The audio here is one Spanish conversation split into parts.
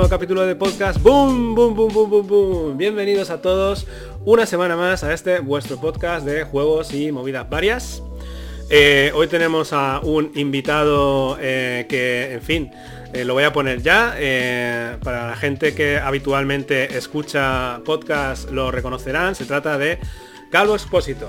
nuevo capítulo de podcast. ¡Boom! ¡Boom, boom, boom, boom, boom! Bienvenidos a todos una semana más a este vuestro podcast de juegos y movidas varias. Eh, hoy tenemos a un invitado eh, que, en fin, eh, lo voy a poner ya. para la gente que habitualmente escucha podcast lo reconocerán. Se trata de Calvo Expósito.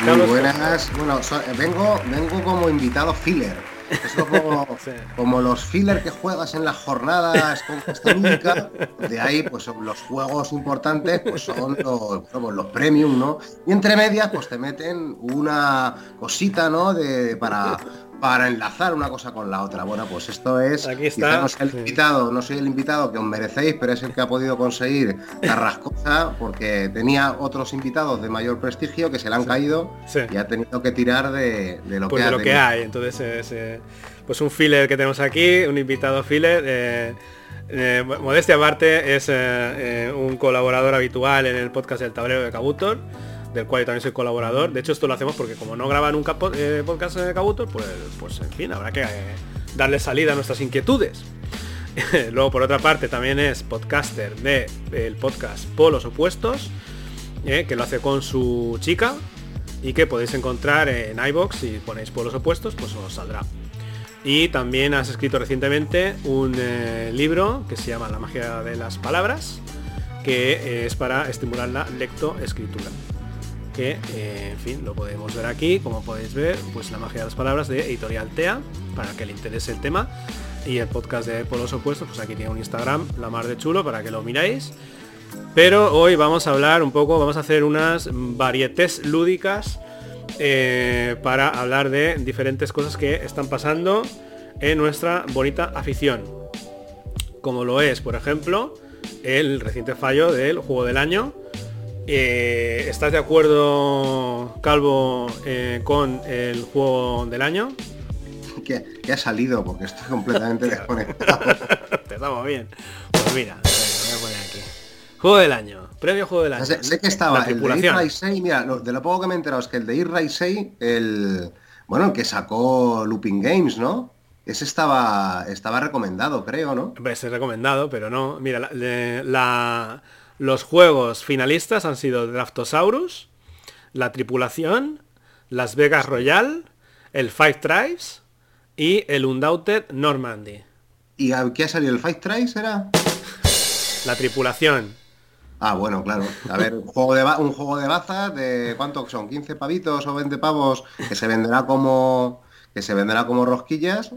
Muy buenas. Bueno, vengo, vengo como invitado filler. Es como, los filler que juegas en las jornadas con esta de ahí pues los juegos importantes pues son los, los premium, ¿no? Y entre medias pues te meten una cosita, ¿no? De, para, para enlazar una cosa con la otra. Bueno, pues esto es. Aquí está. No soy el invitado, no soy el invitado que os merecéis, pero es el que ha podido conseguir Carrascosa porque tenía otros invitados de mayor prestigio que se le han caído y ha tenido que tirar de, lo pues que, de lo que hay. Entonces, es, eh, pues un filler que tenemos aquí, un invitado filler. Eh, eh, modestia aparte es un colaborador habitual en el podcast El Tablero de Cabutor del cual yo también soy colaborador. De hecho, esto lo hacemos porque como no graban nunca eh, podcast de Kabuto, pues, pues en fin, habrá que eh, darle salida a nuestras inquietudes. Luego, por otra parte, también es podcaster del el podcast Polos Opuestos, eh, que lo hace con su chica y que podéis encontrar en iBox si ponéis Polos Opuestos, pues os saldrá. Y también has escrito recientemente un libro que se llama La magia de las palabras, que es para estimular la lectoescritura que eh, en fin lo podemos ver aquí. Como podéis ver pues la magia de las palabras de editorial TEA para que le interese el tema. Y el podcast de Polos Opuestos pues aquí tiene un Instagram la mar de chulo para que lo miráis. Pero hoy vamos a hablar un poco vamos a hacer unas varietés lúdicas eh, para hablar de diferentes cosas que están pasando en nuestra bonita afición. Como lo es por ejemplo el reciente fallo del juego del año eh, ¿Estás de acuerdo, Calvo, eh, con el juego del año? Que, ha salido, porque estoy completamente desconectado. Estamos bien. Pues mira, voy a poner aquí. Juego del año, premio juego del año. Sé, que estaba el de Irray 6, mira, de lo poco que me he enterado es que el de Irray 6, el bueno, el que sacó Looping Games, ¿no? Ese estaba estaba recomendado, creo, ¿no? Ese es recomendado, pero no. Mira, la los juegos finalistas han sido Draftosaurus, La Tripulación, Las Vegas Royal, el Five Tribes y el Undoubted Normandy. ¿Y a qué ha salido el Five Tribes? ¿Era? La Tripulación. Ah, bueno, claro. A ver, un juego de, un juego de bazas de cuánto son, 15 pavitos o 20 pavos que se venderá como que se venderá como rosquillas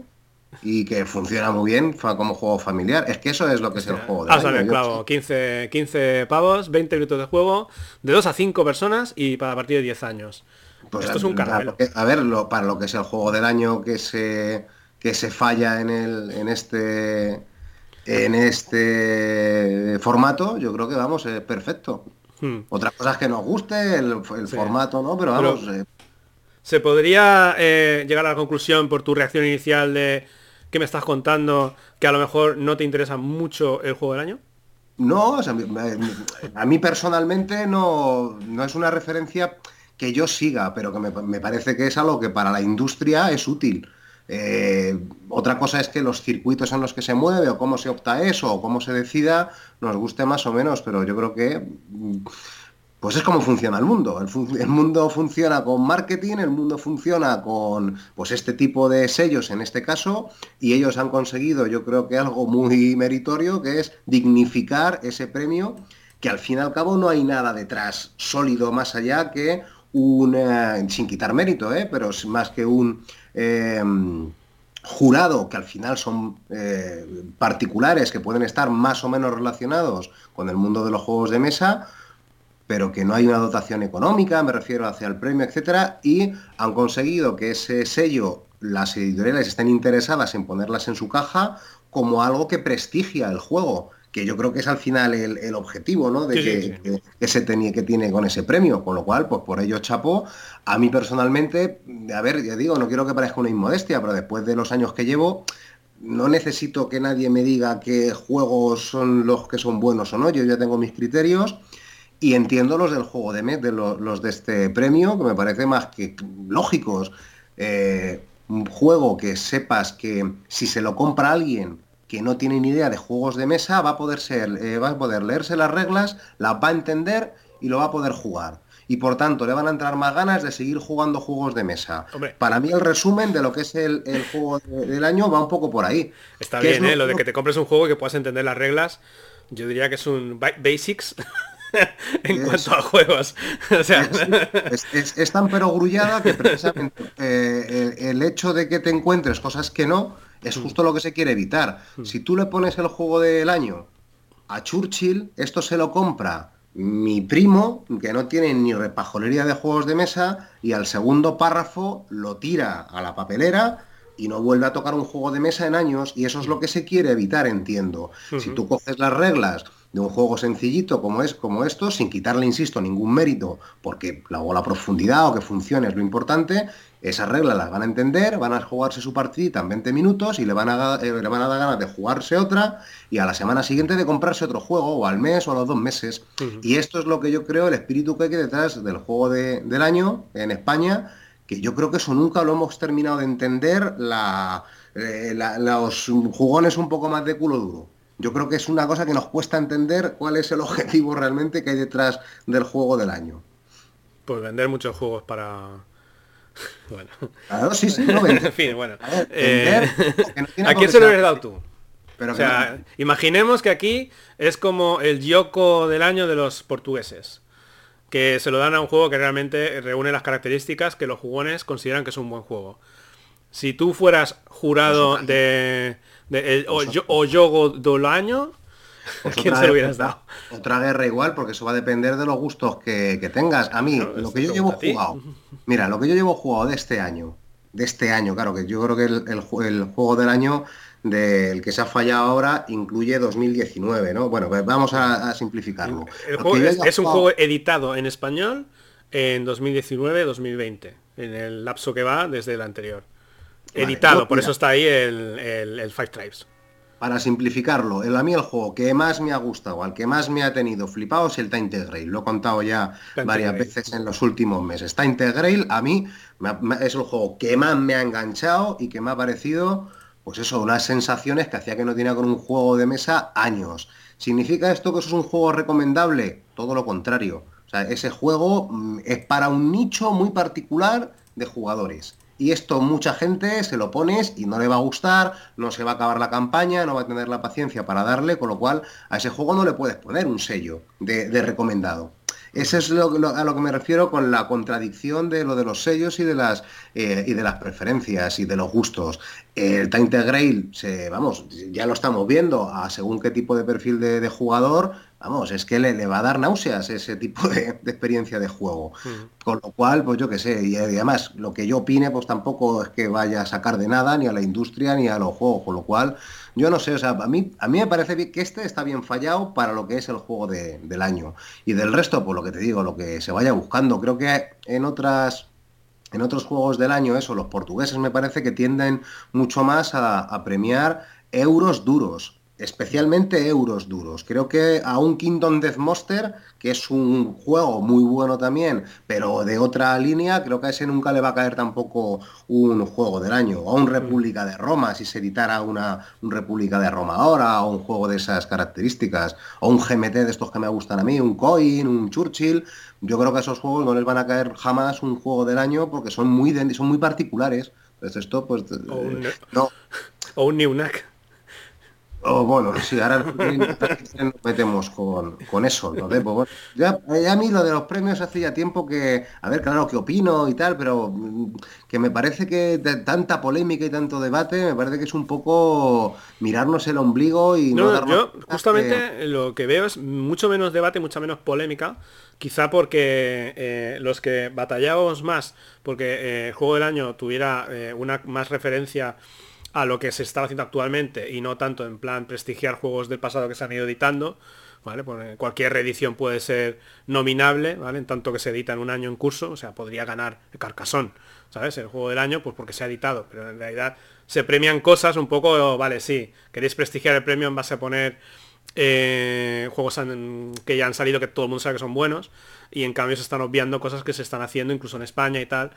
y que funciona muy bien como juego familiar. Es que eso es lo que es el juego. De ah, claro, 15, 15 pavos, 20 minutos de juego, de 2 a 5 personas y para partir de 10 años. Pues Esto es un caramelo. A ver, lo, para lo que es el juego del año que se que se falla en el en este en este formato, yo creo que vamos, es perfecto. Hmm. Otras cosas que nos guste, el, formato, ¿no? Pero vamos. Eh. ¿Se podría eh, llegar a la conclusión por tu reacción inicial de que me estás contando que a lo mejor no te interesa mucho el juego del año? No, a mí personalmente no, no, es una referencia que yo siga, pero que me, parece que es algo que para la industria es útil. Eh, otra cosa es que los circuitos en los que se mueve o cómo se opta eso o cómo se decida nos guste más o menos, pero yo creo que pues es como funciona el mundo. El, mundo funciona con marketing, el mundo funciona con pues este tipo de sellos en este caso, y ellos han conseguido, yo creo que algo muy meritorio, que es dignificar ese premio, que al fin y al cabo no hay nada detrás sólido más allá que un, sin quitar mérito, ¿eh? pero más que un em, jurado que al final son eh, particulares que pueden estar más o menos relacionados con el mundo de los juegos de mesa, pero que no hay una dotación económica, me refiero hacia el premio, etcétera, y han conseguido que ese sello, las editoriales estén interesadas en ponerlas en su caja como algo que prestigia el juego, que yo creo que es al final el, objetivo, ¿no? De que, se tenía, que tiene con ese premio, con lo cual, pues por ello chapo. A mí personalmente, a ver, ya digo, no quiero que parezca una inmodestia, pero después de los años que llevo, no necesito que nadie me diga qué juegos son los que son buenos o no, yo ya tengo mis criterios y entiendo los del juego de mes, de los, de este premio, que me parece más que lógicos. Eh, un juego que sepas que si se lo compra alguien que no tiene ni idea de juegos de mesa va a poder ser, eh, va a poder leerse las reglas, las va a entender y lo va a poder jugar. Y por tanto le van a entrar más ganas de seguir jugando juegos de mesa. Para mí el resumen de lo que es el, juego del año va un poco por ahí. Está bien, ¿eh? lo de que te compres un juego y que puedas entender las reglas. Yo diría que es un basics en cuanto a juegos. O sea... es, tan perogrullada que precisamente eh, el, hecho de que te encuentres cosas que no es mm. justo lo que se quiere evitar. Mm. Si tú le pones el juego del año a Churchill, esto se lo compra mi primo, que no tiene ni repajolería de juegos de mesa, y al segundo párrafo lo tira a la papelera y no vuelve a tocar un juego de mesa en años, y eso es lo que se quiere evitar, entiendo. Si tú coges las reglas de un juego sencillito como es como esto, sin quitarle, insisto, ningún mérito, porque la, o la profundidad o que funcione es lo importante, esas reglas las van a entender, van a jugarse su partidita en 20 minutos y le van, a, eh, le van a dar ganas de jugarse otra y a la semana siguiente de comprarse otro juego, o al mes o a los dos meses. Y esto es lo que yo creo, el espíritu que hay detrás del juego del año en España, que yo creo que eso nunca lo hemos terminado de entender, eh, los jugones un poco más de culo duro. Yo creo que es una cosa que nos cuesta entender cuál es el objetivo realmente que hay detrás del juego del año. Pues vender muchos juegos para, bueno. Claro, sí, sí, en fin, bueno. Eh, ¿A quién se lo hubieras dado tú? Pero o sea, imaginemos que aquí es como el Yoko del año de los portugueses. Que se lo dan a un juego que realmente reúne las características que los jugones consideran que es un buen juego. Si tú fueras jurado pues de, de, o, o Yogo del año, pues ¿Quién se lo hubieras dado? Otra guerra igual, porque eso va a depender de los gustos que, tengas. A mí, lo que yo llevo jugado, mira, lo que yo llevo jugado de este año, de este año, claro, que yo creo que el, juego del año del que se ha fallado ahora incluye 2019, ¿no? Bueno, pues vamos a, simplificarlo. es, un juego editado en español en 2019-2020, en el lapso que va desde el anterior. Editado, por eso está ahí el, el Five Tribes para simplificarlo, el, a mí el juego que más me ha gustado, al que más me ha tenido flipado es el Tainted Grail. Lo he contado ya varias veces en los últimos meses. Tainted Grail a mí es el juego que más me ha enganchado y que me ha parecido, pues eso, unas sensaciones que hacía que no tenía con un juego de mesa años. ¿Significa esto que eso es un juego recomendable? Todo lo contrario. O sea, ese juego mm, es para un nicho muy particular de jugadores y esto mucha gente se lo pones y no le va a gustar, no se va a acabar la campaña, no va a tener la paciencia para darle, con lo cual a ese juego no le puedes poner un sello de, recomendado. Ese es lo, a lo que me refiero con la contradicción de lo de los sellos y de las eh, y de las preferencias y de los gustos. El Tainted Grail, se, vamos, ya lo estamos viendo a según qué tipo de perfil de jugador, Vamos, es que le, va a dar náuseas ese tipo de, experiencia de juego. Mm. Con lo cual, pues yo qué sé, y, además lo que yo opine, pues tampoco es que vaya a sacar de nada ni a la industria ni a los juegos. Con lo cual, yo no sé, o sea, a mí, a mí me parece que este está bien fallado para lo que es el juego del año. Y del resto, pues lo que te digo, lo que se vaya buscando. Creo que en otras en otros juegos del año, eso, los portugueses me parece que tienden mucho más a premiar euros duros especialmente euros duros. Creo que a un Kingdom Death Monster, que es un juego muy bueno también, pero de otra línea, creo que a ese nunca le va a caer tampoco un juego del año. O un República de Roma, si se editara una un República de Roma ahora, o un juego de esas características, o un GMT de estos que me gustan a mí, un Coin, un Churchill. Yo creo que a esos juegos no les van a caer jamás un juego del año porque son muy, son muy particulares. Entonces esto, pues... O un, no. o un Oh, bueno, sí, ahora nos metemos con, eso, ¿no? Pues ya, a mí lo de los premios hacía tiempo que, a ver, claro, que opino y tal, pero mm, que me parece que tanta polémica y tanto debate, me parece que es un poco mirarnos el ombligo y no, darnos Yo justamente lo que veo es mucho menos debate, mucha menos polémica, quizá porque eh, los que batallábamos más, porque eh, el juego del año tuviera eh, una más referencia a lo que se está haciendo actualmente y no tanto en plan prestigiar juegos del pasado que se han ido editando, ¿vale? Pues cualquier reedición puede ser nominable, ¿vale? En tanto que se edita en un año en curso, o sea, podría ganar el Carcasón, ¿sabes? El juego del año, pues porque se ha editado, pero en realidad se premian cosas un poco, vale, sí, queréis prestigiar el premio en base a poner eh, juegos que ya han salido, que todo el mundo sabe que son buenos, y en cambio se están obviando cosas que se están haciendo incluso en España y tal,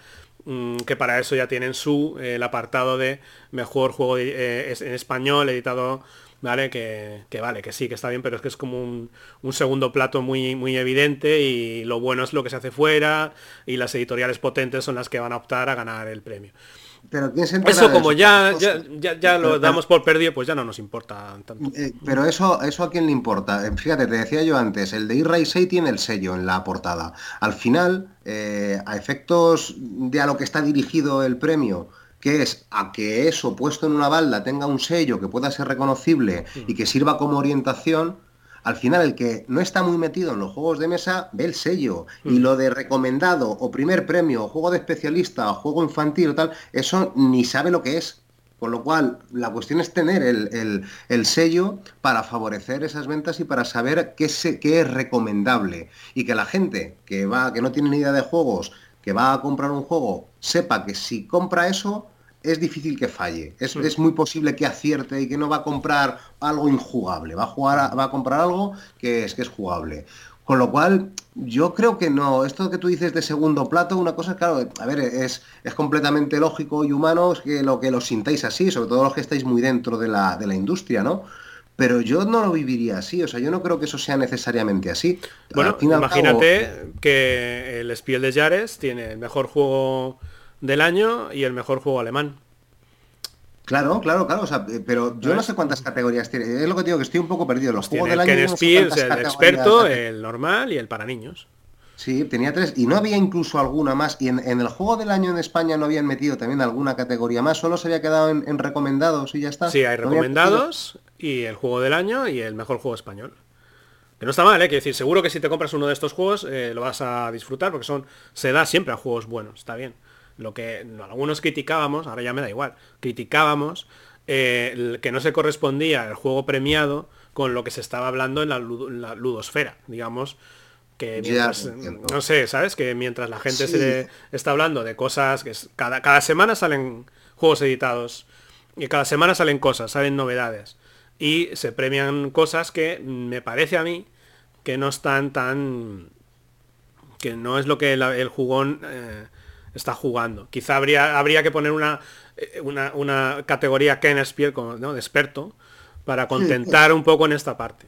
mm, que para eso ya tienen su, eh, el apartado de mejor juego eh, en español, editado ¿vale? Que, vale, que sí, que está bien, pero es que es como un, segundo plato muy, muy evidente y lo bueno es lo que se hace fuera y las editoriales potentes son las que van a optar a ganar el premio. Pero eso como ya, ya, ya, lo damos por perdido, pues ya no nos importa tanto. Eh, pero eso, eso a quién le importa. Eh, fíjate, te decía yo antes, el de E-Ray 6 tiene el sello en la portada. Al final, eh, a efectos de a lo que está dirigido el premio, que es a que eso puesto en una balda tenga un sello que pueda ser reconocible y que sirva como orientación, al final el que no está muy metido en los juegos de mesa ve el sello y lo de recomendado o primer premio, o juego de especialista o juego infantil o tal, eso ni sabe lo que es. Con lo cual, la cuestión es tener el, sello para favorecer esas ventas y para saber qué, qué es recomendable. Y que la gente que va, que no tiene ni idea de juegos, que va a comprar un juego, sepa que si compra eso, es difícil que falle. Es, es, muy posible que acierte y que no va a comprar algo injugable. Va a, jugar va a comprar algo que es, que es jugable. Con lo cual, yo creo que no. Esto que tú dices de segundo plato, una cosa, claro, a ver, es, es completamente lógico y humano que lo que lo sintáis así, sobre todo los que estáis muy dentro de la, de la industria, ¿no? Pero yo no lo viviría así, o sea, yo no creo que eso sea necesariamente así. Bueno, imagínate que el Spiel de Jares tiene el mejor juego del año y el mejor juego alemán. Claro, claro, claro. Eh, pero yo no sé cuántas categorías tiene. Es lo que digo, que estoy un poco perdido. Los juegos del año. el experto, el normal y el para niños. Sí, tenía tres. Y no había incluso alguna más. Y en, el juego del año en España no habían metido también alguna categoría más. Solo se había quedado en, recomendados y ya está. Sí, hay recomendados y el juego del año y el mejor juego español. Que no está mal, ¿eh? Quiero decir, seguro que si te compras uno de estos juegos eh, lo vas a disfrutar porque son se da siempre a juegos buenos, está bien. Lo que algunos criticábamos, ahora ya me da igual, criticábamos eh, que no se correspondía el juego premiado con lo que se estaba hablando en la, ludosfera, digamos, que mientras, no sé, ¿sabes? Que mientras la gente se está hablando de cosas que cada, cada semana salen juegos editados y cada semana salen cosas, salen novedades y se premian cosas que me parece a mí que no están tan que no es lo que el jugón eh, está jugando. Quizá habría, habría que poner una, eh, una, una categoría Ken Spiel como ¿no? de experto para contentar un poco en esta parte.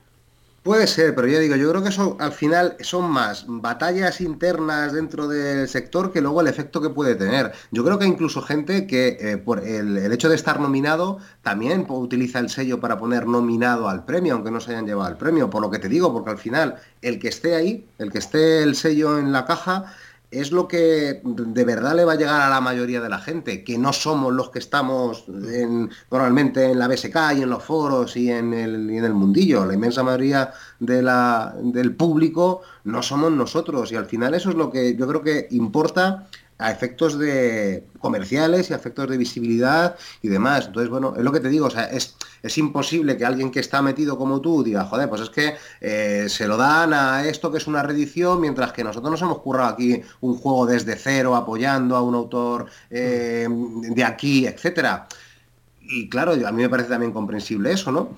Puede ser, pero ya digo, yo creo que eso al final son más batallas internas dentro del sector que luego el efecto que puede tener. Yo creo que incluso gente que eh, por el, el, hecho de estar nominado también utiliza el sello para poner nominado al premio, aunque no se hayan llevado el premio, por lo que te digo, porque al final el que esté ahí, el que esté el sello en la caja, es lo que de verdad le va a llegar a la mayoría de la gente, que no somos los que estamos normalmente en la BSK y en los foros y en, el, en el mundillo. La inmensa mayoría del público no somos nosotros y al final eso es lo que yo creo que importa a efectos de comerciales y a efectos de visibilidad y demás. Entonces, bueno, es lo que te digo, o sea, es, es imposible que alguien que está metido como tú diga, joder, pues es que eh, se lo dan a esto que es una reedición, mientras que nosotros nos hemos currado aquí un juego desde cero, apoyando a un autor eh, de aquí, etcétera. Y claro, a mí me parece también comprensible eso, ¿no?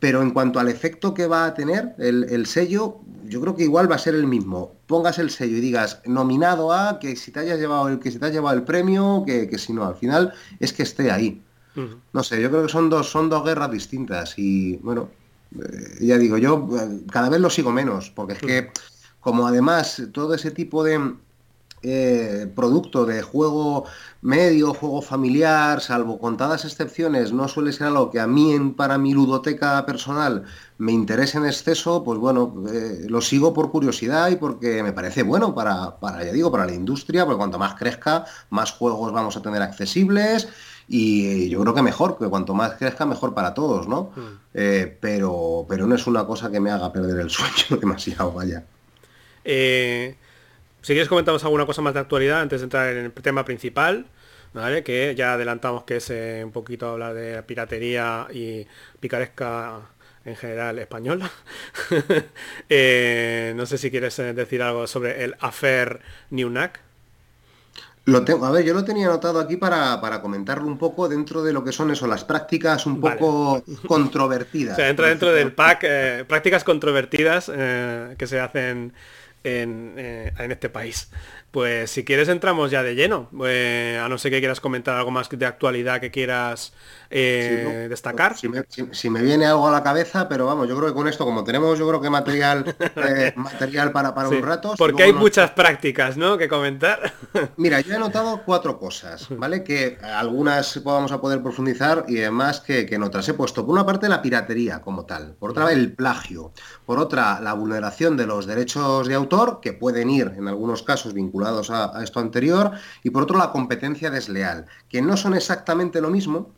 Pero en cuanto al efecto que va a tener el, sello, yo creo que igual va a ser el mismo. Pongas el sello y digas nominado a que si te hayas llevado el que si te has llevado el premio, que, si no, al final es que esté ahí. No sé, yo creo que son dos, son dos guerras distintas. Y bueno, eh, ya digo, yo eh, cada vez lo sigo menos, porque es que como además todo ese tipo de eh, producto de juego medio, juego familiar, salvo contadas excepciones, no suele ser algo que a mí en, para mi ludoteca personal me interese en exceso, pues bueno, eh, lo sigo por curiosidad y porque me parece bueno para, para, ya digo, para la industria, porque cuanto más crezca, más juegos vamos a tener accesibles y yo creo que mejor, que cuanto más crezca, mejor para todos, ¿no? Mm. Eh, pero, pero no es una cosa que me haga perder el sueño demasiado, vaya. Eh, si quieres comentamos alguna cosa más de actualidad antes de entrar en el tema principal, ¿vale? Que ya adelantamos que es eh, un poquito hablar de piratería y picaresca en general española. Eh, no sé si quieres eh, decir algo sobre el Affair Newnack. Lo tengo, a ver, yo lo tenía anotado aquí para, comentarlo un poco dentro de lo que son eso, las prácticas un poco controvertidas. o sea, entra dentro del pack eh, prácticas controvertidas eh, que se hacen en, eh, en, este país. Pues si quieres entramos ya de lleno, a no ser que quieras comentar algo más de actualidad que quieras eh, destacar. Si me, viene algo a la cabeza, pero vamos, yo creo que con esto, como tenemos yo creo que material eh, material para, para un rato. Porque hay muchas prácticas, ¿no? Que comentar. Mira, yo he notado cuatro cosas, ¿vale? Que algunas vamos a poder profundizar y además que, que en otras he puesto. Por una parte la piratería como tal, por otra el plagio, por otra la vulneración de los derechos de autor, que pueden ir en algunos casos vinculados a esto anterior, y por otro la competencia desleal, que no son exactamente lo mismo,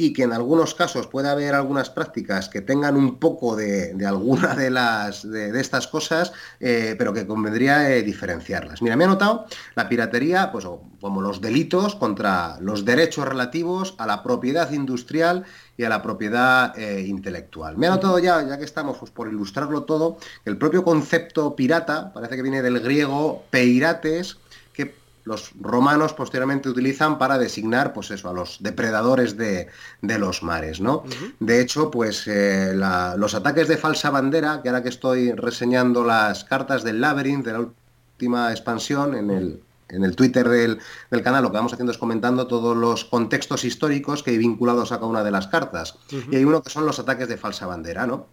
y que en algunos casos puede haber algunas prácticas que tengan un poco de, alguna de, las, de, estas cosas, eh, pero que convendría eh, diferenciarlas. Mira, me ha notado la piratería, pues como los delitos contra los derechos relativos a la propiedad industrial y a la propiedad eh, intelectual. Me ha notado ya, ya que estamos pues, por ilustrarlo todo, que el propio concepto pirata parece que viene del griego peirates, los romanos posteriormente utilizan para designar pues eso, a los depredadores de, los mares. ¿no? De hecho, pues eh, los ataques de falsa bandera, que ahora que estoy reseñando las cartas del Labyrinth, de la última expansión, en el, en el Twitter del, canal lo que vamos haciendo es comentando todos los contextos históricos que hay vinculados a cada una de las cartas. Y hay uno que son los ataques de falsa bandera, ¿no?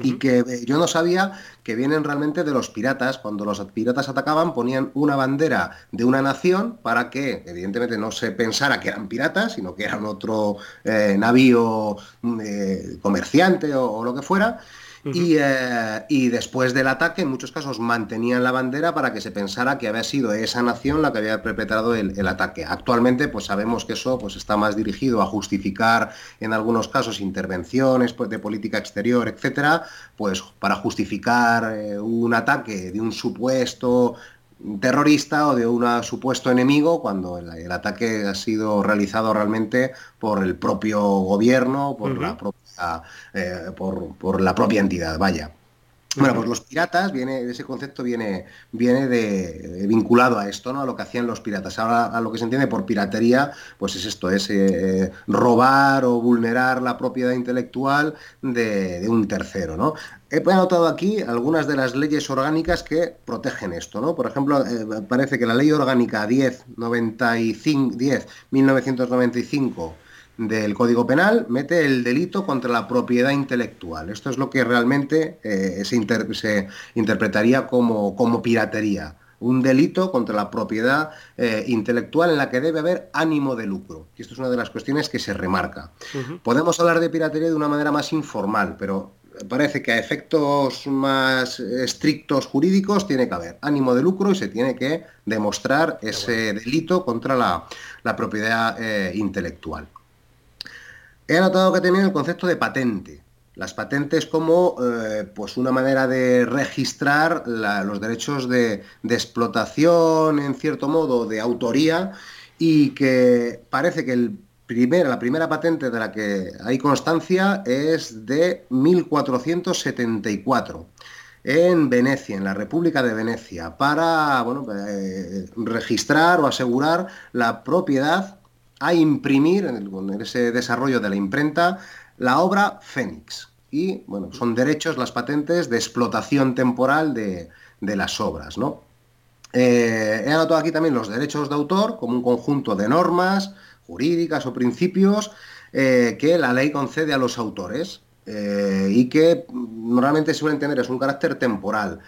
Y que eh, yo no sabía que vienen realmente de los piratas. Cuando los piratas atacaban ponían una bandera de una nación para que evidentemente no se pensara que eran piratas, sino que eran otro eh, navío mm, eh, comerciante o, lo que fuera eh, y, después del ataque, en muchos casos mantenían la bandera para que se pensara que había sido esa nación la que había perpetrado el, ataque. Actualmente, pues sabemos que eso pues, está más dirigido a justificar, en algunos casos, intervenciones pues, de política exterior, etcétera, pues para justificar eh, un ataque de un supuesto terrorista o de un supuesto enemigo cuando el, ataque ha sido realizado realmente por el propio gobierno, por la propia eh, por, la propia entidad, vaya. Bueno, pues los piratas, viene, ese concepto viene, viene de, vinculado a esto, ¿no? A lo que hacían los piratas. Ahora a lo que se entiende por piratería, pues es esto, es eh, robar o vulnerar la propiedad intelectual de, un tercero, ¿no? He anotado aquí algunas de las leyes orgánicas que protegen esto, ¿no? Por ejemplo, eh, parece que la ley orgánica 10, 95, 10 1995 del Código Penal mete el delito contra la propiedad intelectual. Esto es lo que realmente eh, se, interpretaría como, como, piratería. Un delito contra la propiedad eh, intelectual en la que debe haber ánimo de lucro. Y esto es una de las cuestiones que se remarca. Podemos hablar de piratería de una manera más informal, pero parece que a efectos más estrictos jurídicos tiene que haber ánimo de lucro y se tiene que demostrar ese delito contra la, propiedad eh, intelectual. He notado que también el concepto de patente. Las patentes como eh, pues una manera de registrar los derechos de, explotación, en cierto modo, de autoría, y que parece que el la primera patente de la que hay constancia es de 1474 en Venecia, en la República de Venecia, para eh, registrar o asegurar la propiedad a imprimir, en, ese desarrollo de la imprenta, la obra Fénix. Y, bueno, son derechos, las patentes de explotación temporal de, las obras, ¿no? Eh, he anotado aquí también los derechos de autor como un conjunto de normas jurídicas o principios eh, que la ley concede a los autores eh, y que normalmente suelen tener es un carácter temporal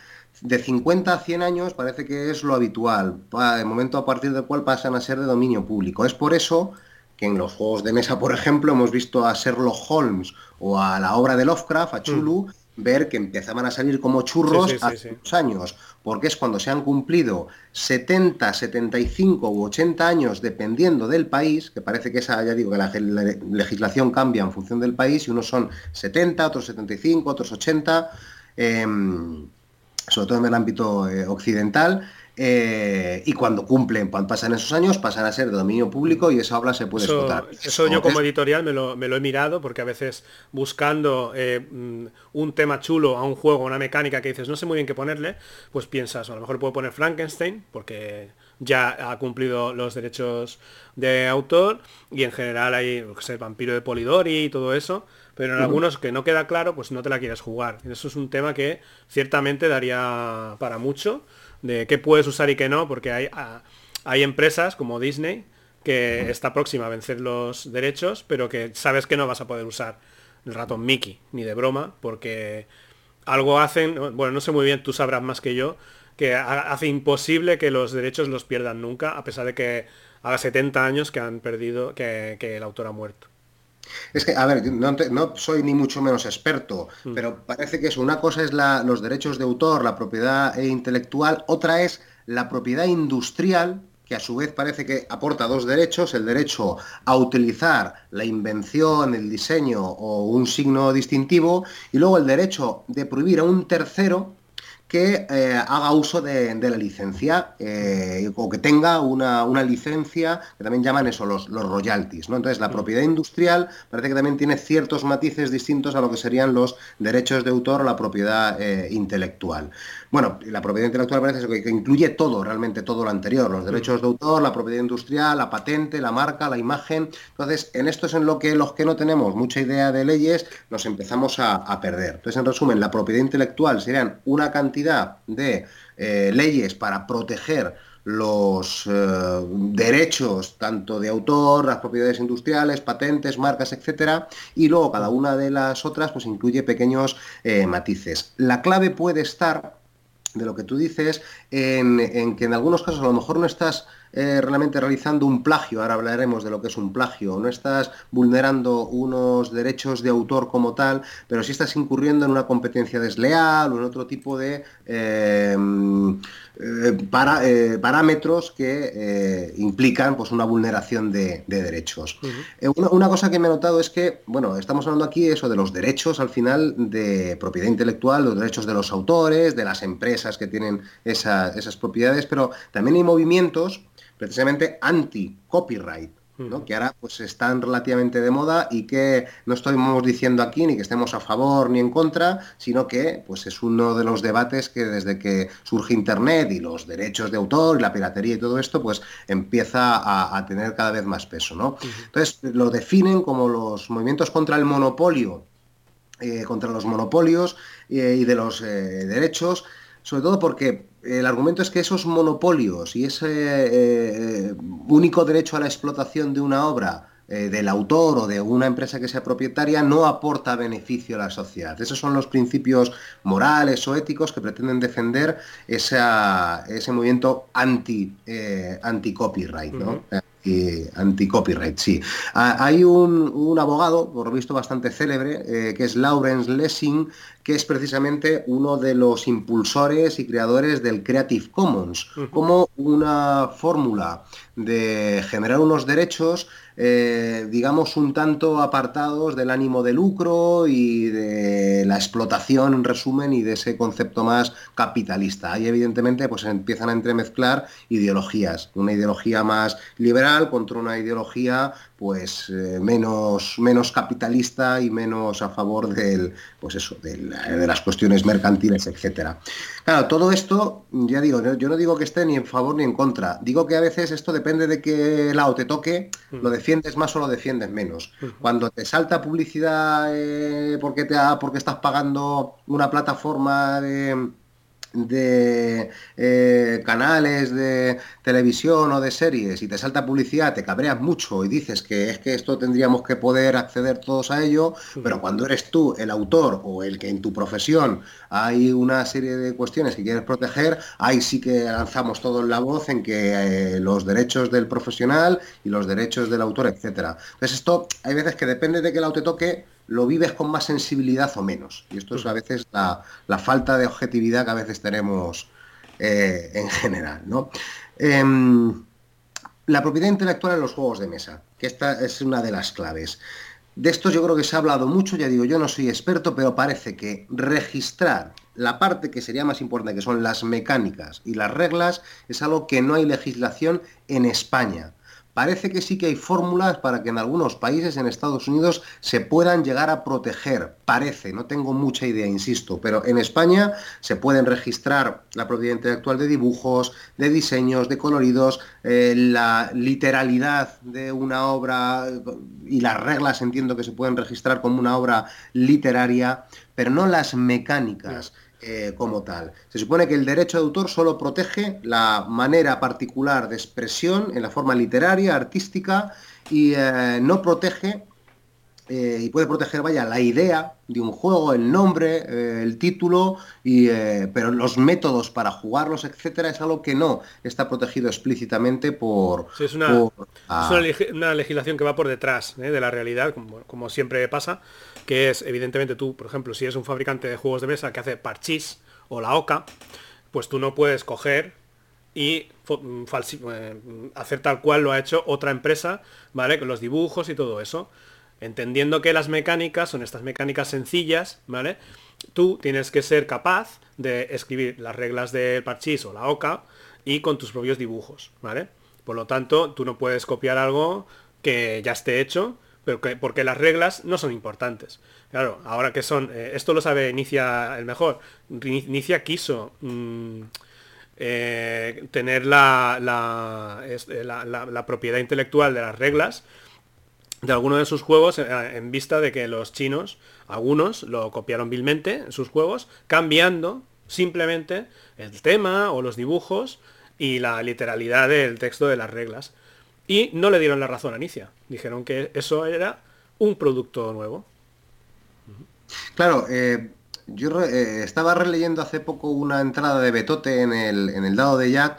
de 50 a 100 años parece que es lo habitual, de momento a partir del cual pasan a ser de dominio público. Es por eso que en los juegos de mesa, por ejemplo, hemos visto a Sherlock Holmes o a la obra de Lovecraft, a Chulu, mm. ver que empezaban a salir como churros hace años, porque es cuando se han cumplido 70, 75 u 80 años, dependiendo del país, que parece que esa, ya digo, que la, legislación cambia en función del país, y unos son 70, otros 75, otros 80. Sobre todo en el ámbito eh, occidental, eh, y cuando cumplen, cuando pasan esos años, pasan a ser de dominio público y esa obra se puede eso, explotar. Eso yo como editorial me lo, me lo, he mirado porque a veces buscando eh, mm, un tema chulo a un juego, una mecánica que dices no sé muy bien qué ponerle, pues piensas, a lo mejor puedo poner Frankenstein porque ya ha cumplido los derechos de autor y en general hay el vampiro de Polidori y todo eso, pero en algunos que no queda claro, pues no te la quieres jugar. Eso es un tema que ciertamente daría para mucho de qué puedes usar y qué no, porque hay, hay empresas como Disney que está próxima a vencer los derechos, pero que sabes que no vas a poder usar el ratón Mickey, ni de broma, porque algo hacen, bueno, no sé muy bien, tú sabrás más que yo, que hace imposible que los derechos los pierdan nunca, a pesar de que haga 70 años que han perdido, que, el autor ha muerto. Es que, a ver, no, soy ni mucho menos experto, mm. pero parece que es una cosa es la, los derechos de autor, la propiedad intelectual, otra es la propiedad industrial, que a su vez parece que aporta dos derechos, el derecho a utilizar la invención, el diseño o un signo distintivo, y luego el derecho de prohibir a un tercero que eh, haga uso de, la licencia eh, o que tenga una, licencia que también llaman eso los, los royalties. ¿no? Entonces la mm. propiedad industrial parece que también tiene ciertos matices distintos a lo que serían los derechos de autor o la propiedad eh, intelectual. Bueno, la propiedad intelectual parece que, que, incluye todo, realmente todo lo anterior, los derechos de autor, la propiedad industrial, la patente, la marca, la imagen. Entonces, en esto es en lo que los que no tenemos mucha idea de leyes nos empezamos a, perder. Entonces, en resumen, la propiedad intelectual serían una cantidad de eh, leyes para proteger los eh, derechos tanto de autor, las propiedades industriales, patentes, marcas, etcétera, y luego cada una de las otras pues incluye pequeños eh, matices. La clave puede estar de lo que tú dices, en, que en algunos casos a lo mejor no estás eh, realmente realizando un plagio, ahora hablaremos de lo que es un plagio, no estás vulnerando unos derechos de autor como tal, pero sí estás incurriendo en una competencia desleal o en otro tipo de... Eh, eh, para, parámetros que implican pues, una vulneración de, derechos. una, cosa que me he notado es que, bueno, estamos hablando aquí eso de los derechos al final de propiedad intelectual, los derechos de los autores, de las empresas que tienen esas propiedades, pero también hay movimientos precisamente anti-copyright que ahora pues están relativamente de moda y que no estamos diciendo aquí ni que estemos a favor ni en contra, sino que pues es uno de los debates que desde que surge Internet y los derechos de autor y la piratería y todo esto, pues empieza a, tener cada vez más peso. ¿no? Entonces lo definen como los movimientos contra el monopolio, eh, contra los monopolios eh, y de los eh, derechos, sobre todo porque el argumento es que esos monopolios y ese eh, único derecho a la explotación de una obra eh, del autor o de una empresa que sea propietaria no aporta beneficio a la sociedad. Esos son los principios morales o éticos que pretenden defender ese movimiento anti, eh, anti copyright. ¿no? Anti-copyright, sí. Ah, hay un, abogado, por lo visto bastante célebre, que es Lawrence Lessing, que es precisamente uno de los impulsores y creadores del Creative Commons, como una fórmula de generar unos derechos, eh, digamos, un tanto apartados del ánimo de lucro y de la explotación, en resumen, y de ese concepto más capitalista. Ahí, evidentemente, pues empiezan a entremezclar ideologías, una ideología más liberal contra una ideología pues eh, menos, menos capitalista y menos a favor del, pues eso, de las cuestiones mercantiles, etcétera. Claro, todo esto, ya digo, yo no digo que esté ni en favor ni en contra. Digo que a veces esto depende de qué lado te toque, mm. lo defiendes más o lo defiendes menos. Mm. Cuando te salta publicidad eh, porque, te porque estás pagando una plataforma de de eh, canales de televisión o de series y te salta publicidad, te cabreas mucho y dices que es que esto tendríamos que poder acceder todos a ello, pero cuando eres tú el autor o el que en tu profesión hay una serie de cuestiones que quieres proteger, ahí sí que lanzamos todo en la voz en que eh, los derechos del profesional y los derechos del autor, etcétera. Entonces esto hay veces que depende de que el auto toque, lo vives con más sensibilidad o menos. Y esto es a veces la, falta de objetividad que a veces tenemos eh, en general. ¿no? Em, la propiedad intelectual en los juegos de mesa, que esta es una de las claves. De esto yo creo que se ha hablado mucho, ya digo, yo no soy experto, pero parece que registrar la parte que sería más importante, que son las mecánicas y las reglas, es algo que no hay legislación en España. Parece que sí que hay fórmulas para que en algunos países, en Estados Unidos, se puedan llegar a proteger. Parece, no tengo mucha idea, insisto, pero en España se pueden registrar la propiedad intelectual de dibujos, de diseños, de coloridos, eh, la literalidad de una obra y las reglas entiendo que se pueden registrar como una obra literaria, pero no las mecánicas. Eh, como tal. Se supone que el derecho de autor solo protege la manera particular de expresión en la forma literaria, artística, y eh, no protege, eh, y puede proteger, vaya, la idea de un juego, el nombre, el título, y, pero los métodos para jugarlos, etcétera, es algo que no está protegido explícitamente por... es, una, una, legislación que va por detrás de la realidad, como siempre pasa que es, evidentemente tú, por ejemplo, si eres un fabricante de juegos de mesa que hace parchís o la OCA, pues tú no puedes coger y mm, eh, hacer tal cual lo ha hecho otra empresa, ¿vale? Con los dibujos y todo eso. Entendiendo que las mecánicas son estas mecánicas sencillas, ¿vale? Tú tienes que ser capaz de escribir las reglas del parchís o la OCA y con tus propios dibujos, ¿vale? Por lo tanto, tú no puedes copiar algo que ya esté hecho pero porque las reglas no son importantes. Claro, ahora que son, eh, esto lo sabe Inicia el mejor, Inicia quiso mm, eh, tener eh, la, la, propiedad intelectual de las reglas de alguno de sus juegos en vista de que los chinos, algunos, lo copiaron vilmente en sus juegos, cambiando simplemente el tema o los dibujos y la literalidad del texto de las reglas. Y no le dieron la razón a Inicia. Dijeron que eso era un producto nuevo. Claro, eh, yo eh, estaba releyendo hace poco una entrada de Betote en el, en el dado de Jack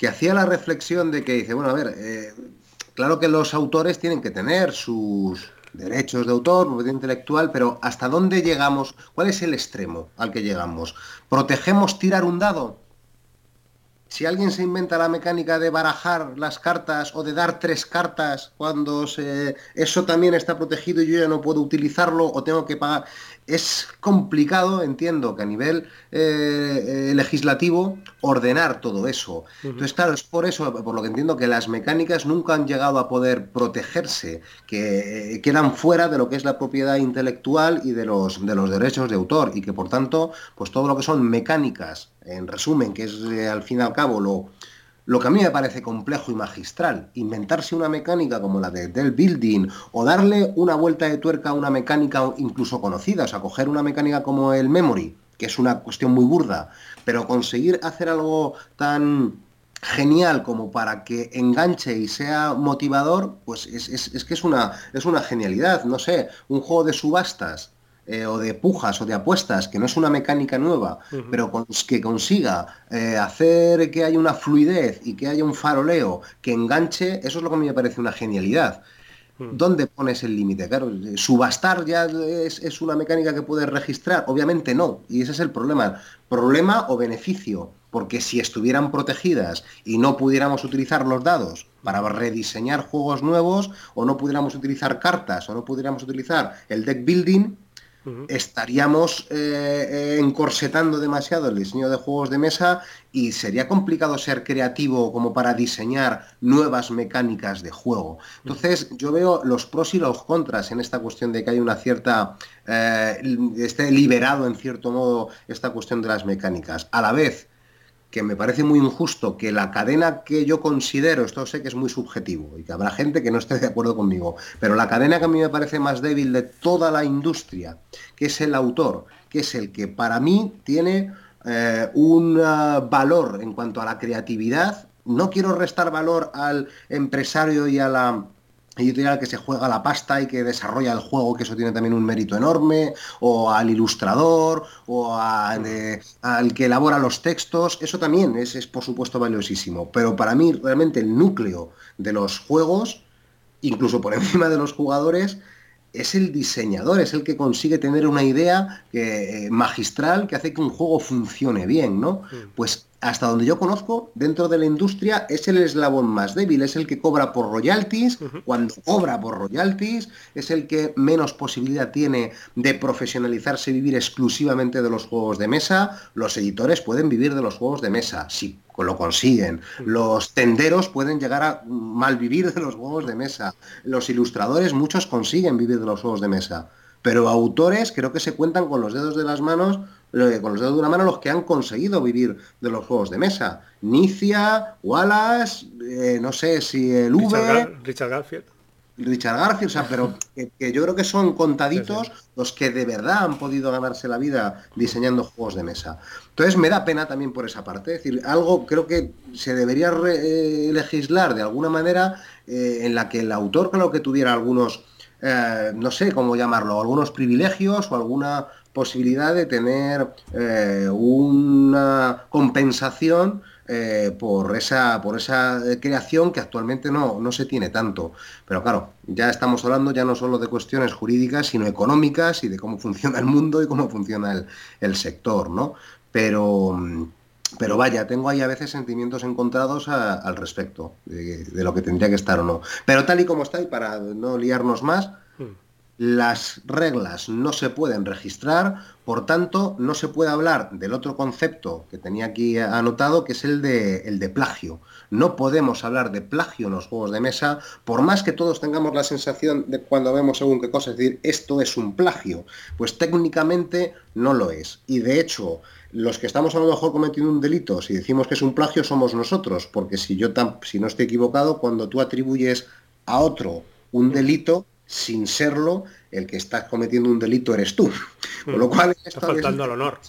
que hacía la reflexión de que dice, bueno, a ver, eh, claro que los autores tienen que tener sus derechos de autor, propiedad intelectual, pero ¿hasta dónde llegamos? ¿Cuál es el extremo al que llegamos? ¿Protegemos tirar un dado? Si alguien se inventa la mecánica de barajar las cartas o de dar tres cartas cuando se... eso también está protegido y yo ya no puedo utilizarlo o tengo que pagar es complicado, entiendo, que a nivel eh, eh, legislativo ordenar todo eso. Entonces, claro, es por eso, por lo que entiendo, que las mecánicas nunca han llegado a poder protegerse, que eh, quedan fuera de lo que es la propiedad intelectual y de los, de los derechos de autor, y que por tanto, pues todo lo que son mecánicas, en resumen, que es al fin y al cabo lo, lo que a mí me parece complejo y magistral, inventarse una mecánica como la de, del building o darle una vuelta de tuerca a una mecánica incluso conocida, o sea, coger una mecánica como el memory, que es una cuestión muy burda, pero conseguir hacer algo tan genial como para que enganche y sea motivador, pues es, es que es una, es una genialidad. No sé, un juego de subastas eh, o de pujas o de apuestas, que no es una mecánica nueva, pero que consiga eh, hacer que haya una fluidez y que haya un faroleo que enganche, eso es lo que a mí me parece una genialidad. ¿Dónde pones el límite? Claro, subastar ya es, una mecánica que puedes registrar, obviamente no, y ese es el problema. Problema o beneficio, porque si estuvieran protegidas y no pudiéramos utilizar los dados para rediseñar juegos nuevos, o no pudiéramos utilizar cartas, o no pudiéramos utilizar el deck building, estaríamos eh, eh, encorsetando demasiado el diseño de juegos de mesa y sería complicado ser creativo como para diseñar nuevas mecánicas de juego. Entonces yo veo los pros y los contras en esta cuestión de que hay una cierta... Eh, esté liberado en cierto modo esta cuestión de las mecánicas. A la vez, que me parece muy injusto que la cadena que yo considero, esto sé que es muy subjetivo y que habrá gente que no esté de acuerdo conmigo, pero la cadena que a mí me parece más débil de toda la industria, que es el autor, que es el que para mí tiene eh, un eh, valor en cuanto a la creatividad, no quiero restar valor al empresario y a la editorial que se juega la pasta y que desarrolla el juego, que eso tiene también un mérito enorme, o al ilustrador, o al que elabora los textos, eso también es, es por supuesto valiosísimo. Pero para mí realmente el núcleo de los juegos, incluso por encima de los jugadores, es el diseñador, es el que consigue tener una idea eh, magistral que hace que un juego funcione bien, ¿no? Pues hasta donde yo conozco, dentro de la industria es el eslabón más débil, es el que cobra por royalties, cuando cobra por royalties, es el que menos posibilidad tiene de profesionalizarse y vivir exclusivamente de los juegos de mesa. Los editores pueden vivir de los juegos de mesa, si lo consiguen. Los tenderos pueden llegar a mal vivir de los juegos de mesa. Los ilustradores, muchos consiguen vivir de los juegos de mesa. Pero autores creo que se cuentan con los dedos de las manos con los dedos de una mano los que han conseguido vivir de los juegos de mesa. Nicia, Wallace, eh, no sé si el V... Richard, Garfield. Richard Garfield, o sea, pero que, yo creo que son contaditos los que de verdad han podido ganarse la vida diseñando juegos de mesa. Entonces me da pena también por esa parte. Es decir, algo creo que se debería eh, legislar de alguna manera eh, en la que el autor creo que tuviera algunos, no sé cómo llamarlo, algunos privilegios o alguna posibilidad de tener eh, una compensación eh, por, esa, por esa creación que actualmente no, no se tiene tanto. Pero claro, ya estamos hablando ya no solo de cuestiones jurídicas, sino económicas y de cómo funciona el mundo y cómo funciona el, sector, ¿no? Pero, pero vaya, tengo ahí a veces sentimientos encontrados al respecto de, lo que tendría que estar o no. Pero tal y como está, y para no liarnos más, las reglas no se pueden registrar, por tanto, no se puede hablar del otro concepto que tenía aquí anotado, que es el de, el de plagio. No podemos hablar de plagio en los juegos de mesa, por más que todos tengamos la sensación de cuando vemos según qué cosa, es decir, esto es un plagio, pues técnicamente no lo es. Y de hecho, los que estamos a lo mejor cometiendo un delito, si decimos que es un plagio, somos nosotros, porque si yo si no estoy equivocado, cuando tú atribuyes a otro un delito, sin serlo, el que está cometiendo un delito eres tú. Con lo cual... Está faltando al honor.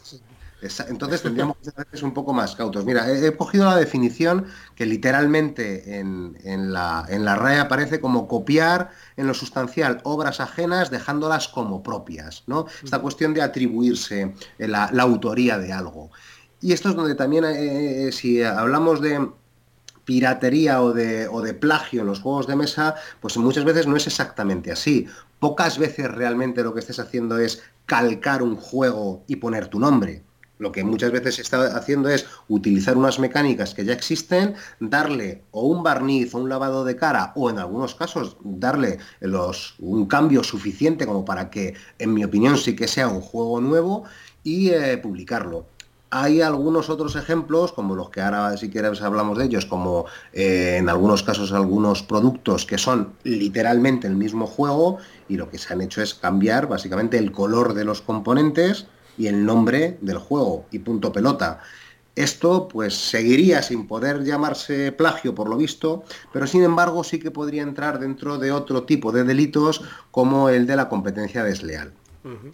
Entonces tendríamos que ser un poco más cautos. Mira, he, cogido la definición que literalmente en, la, en la RAE aparece como copiar en lo sustancial obras ajenas dejándolas como propias. ¿no? Esta cuestión de atribuirse la, autoría de algo. Y esto es donde también, eh, eh, si hablamos de, piratería o de, o de plagio en los juegos de mesa, pues muchas veces no es exactamente así. Pocas veces realmente lo que estés haciendo es calcar un juego y poner tu nombre. Lo que muchas veces se está haciendo es utilizar unas mecánicas que ya existen, darle o un barniz o un lavado de cara, o en algunos casos darle los, un cambio suficiente como para que, en mi opinión, sí que sea un juego nuevo y eh, publicarlo. Hay algunos otros ejemplos, como los que ahora si quieres hablamos de ellos, como eh, en algunos casos algunos productos que son literalmente el mismo juego y lo que se han hecho es cambiar básicamente el color de los componentes y el nombre del juego y punto pelota. Esto pues seguiría sin poder llamarse plagio por lo visto, pero sin embargo sí que podría entrar dentro de otro tipo de delitos como el de la competencia desleal.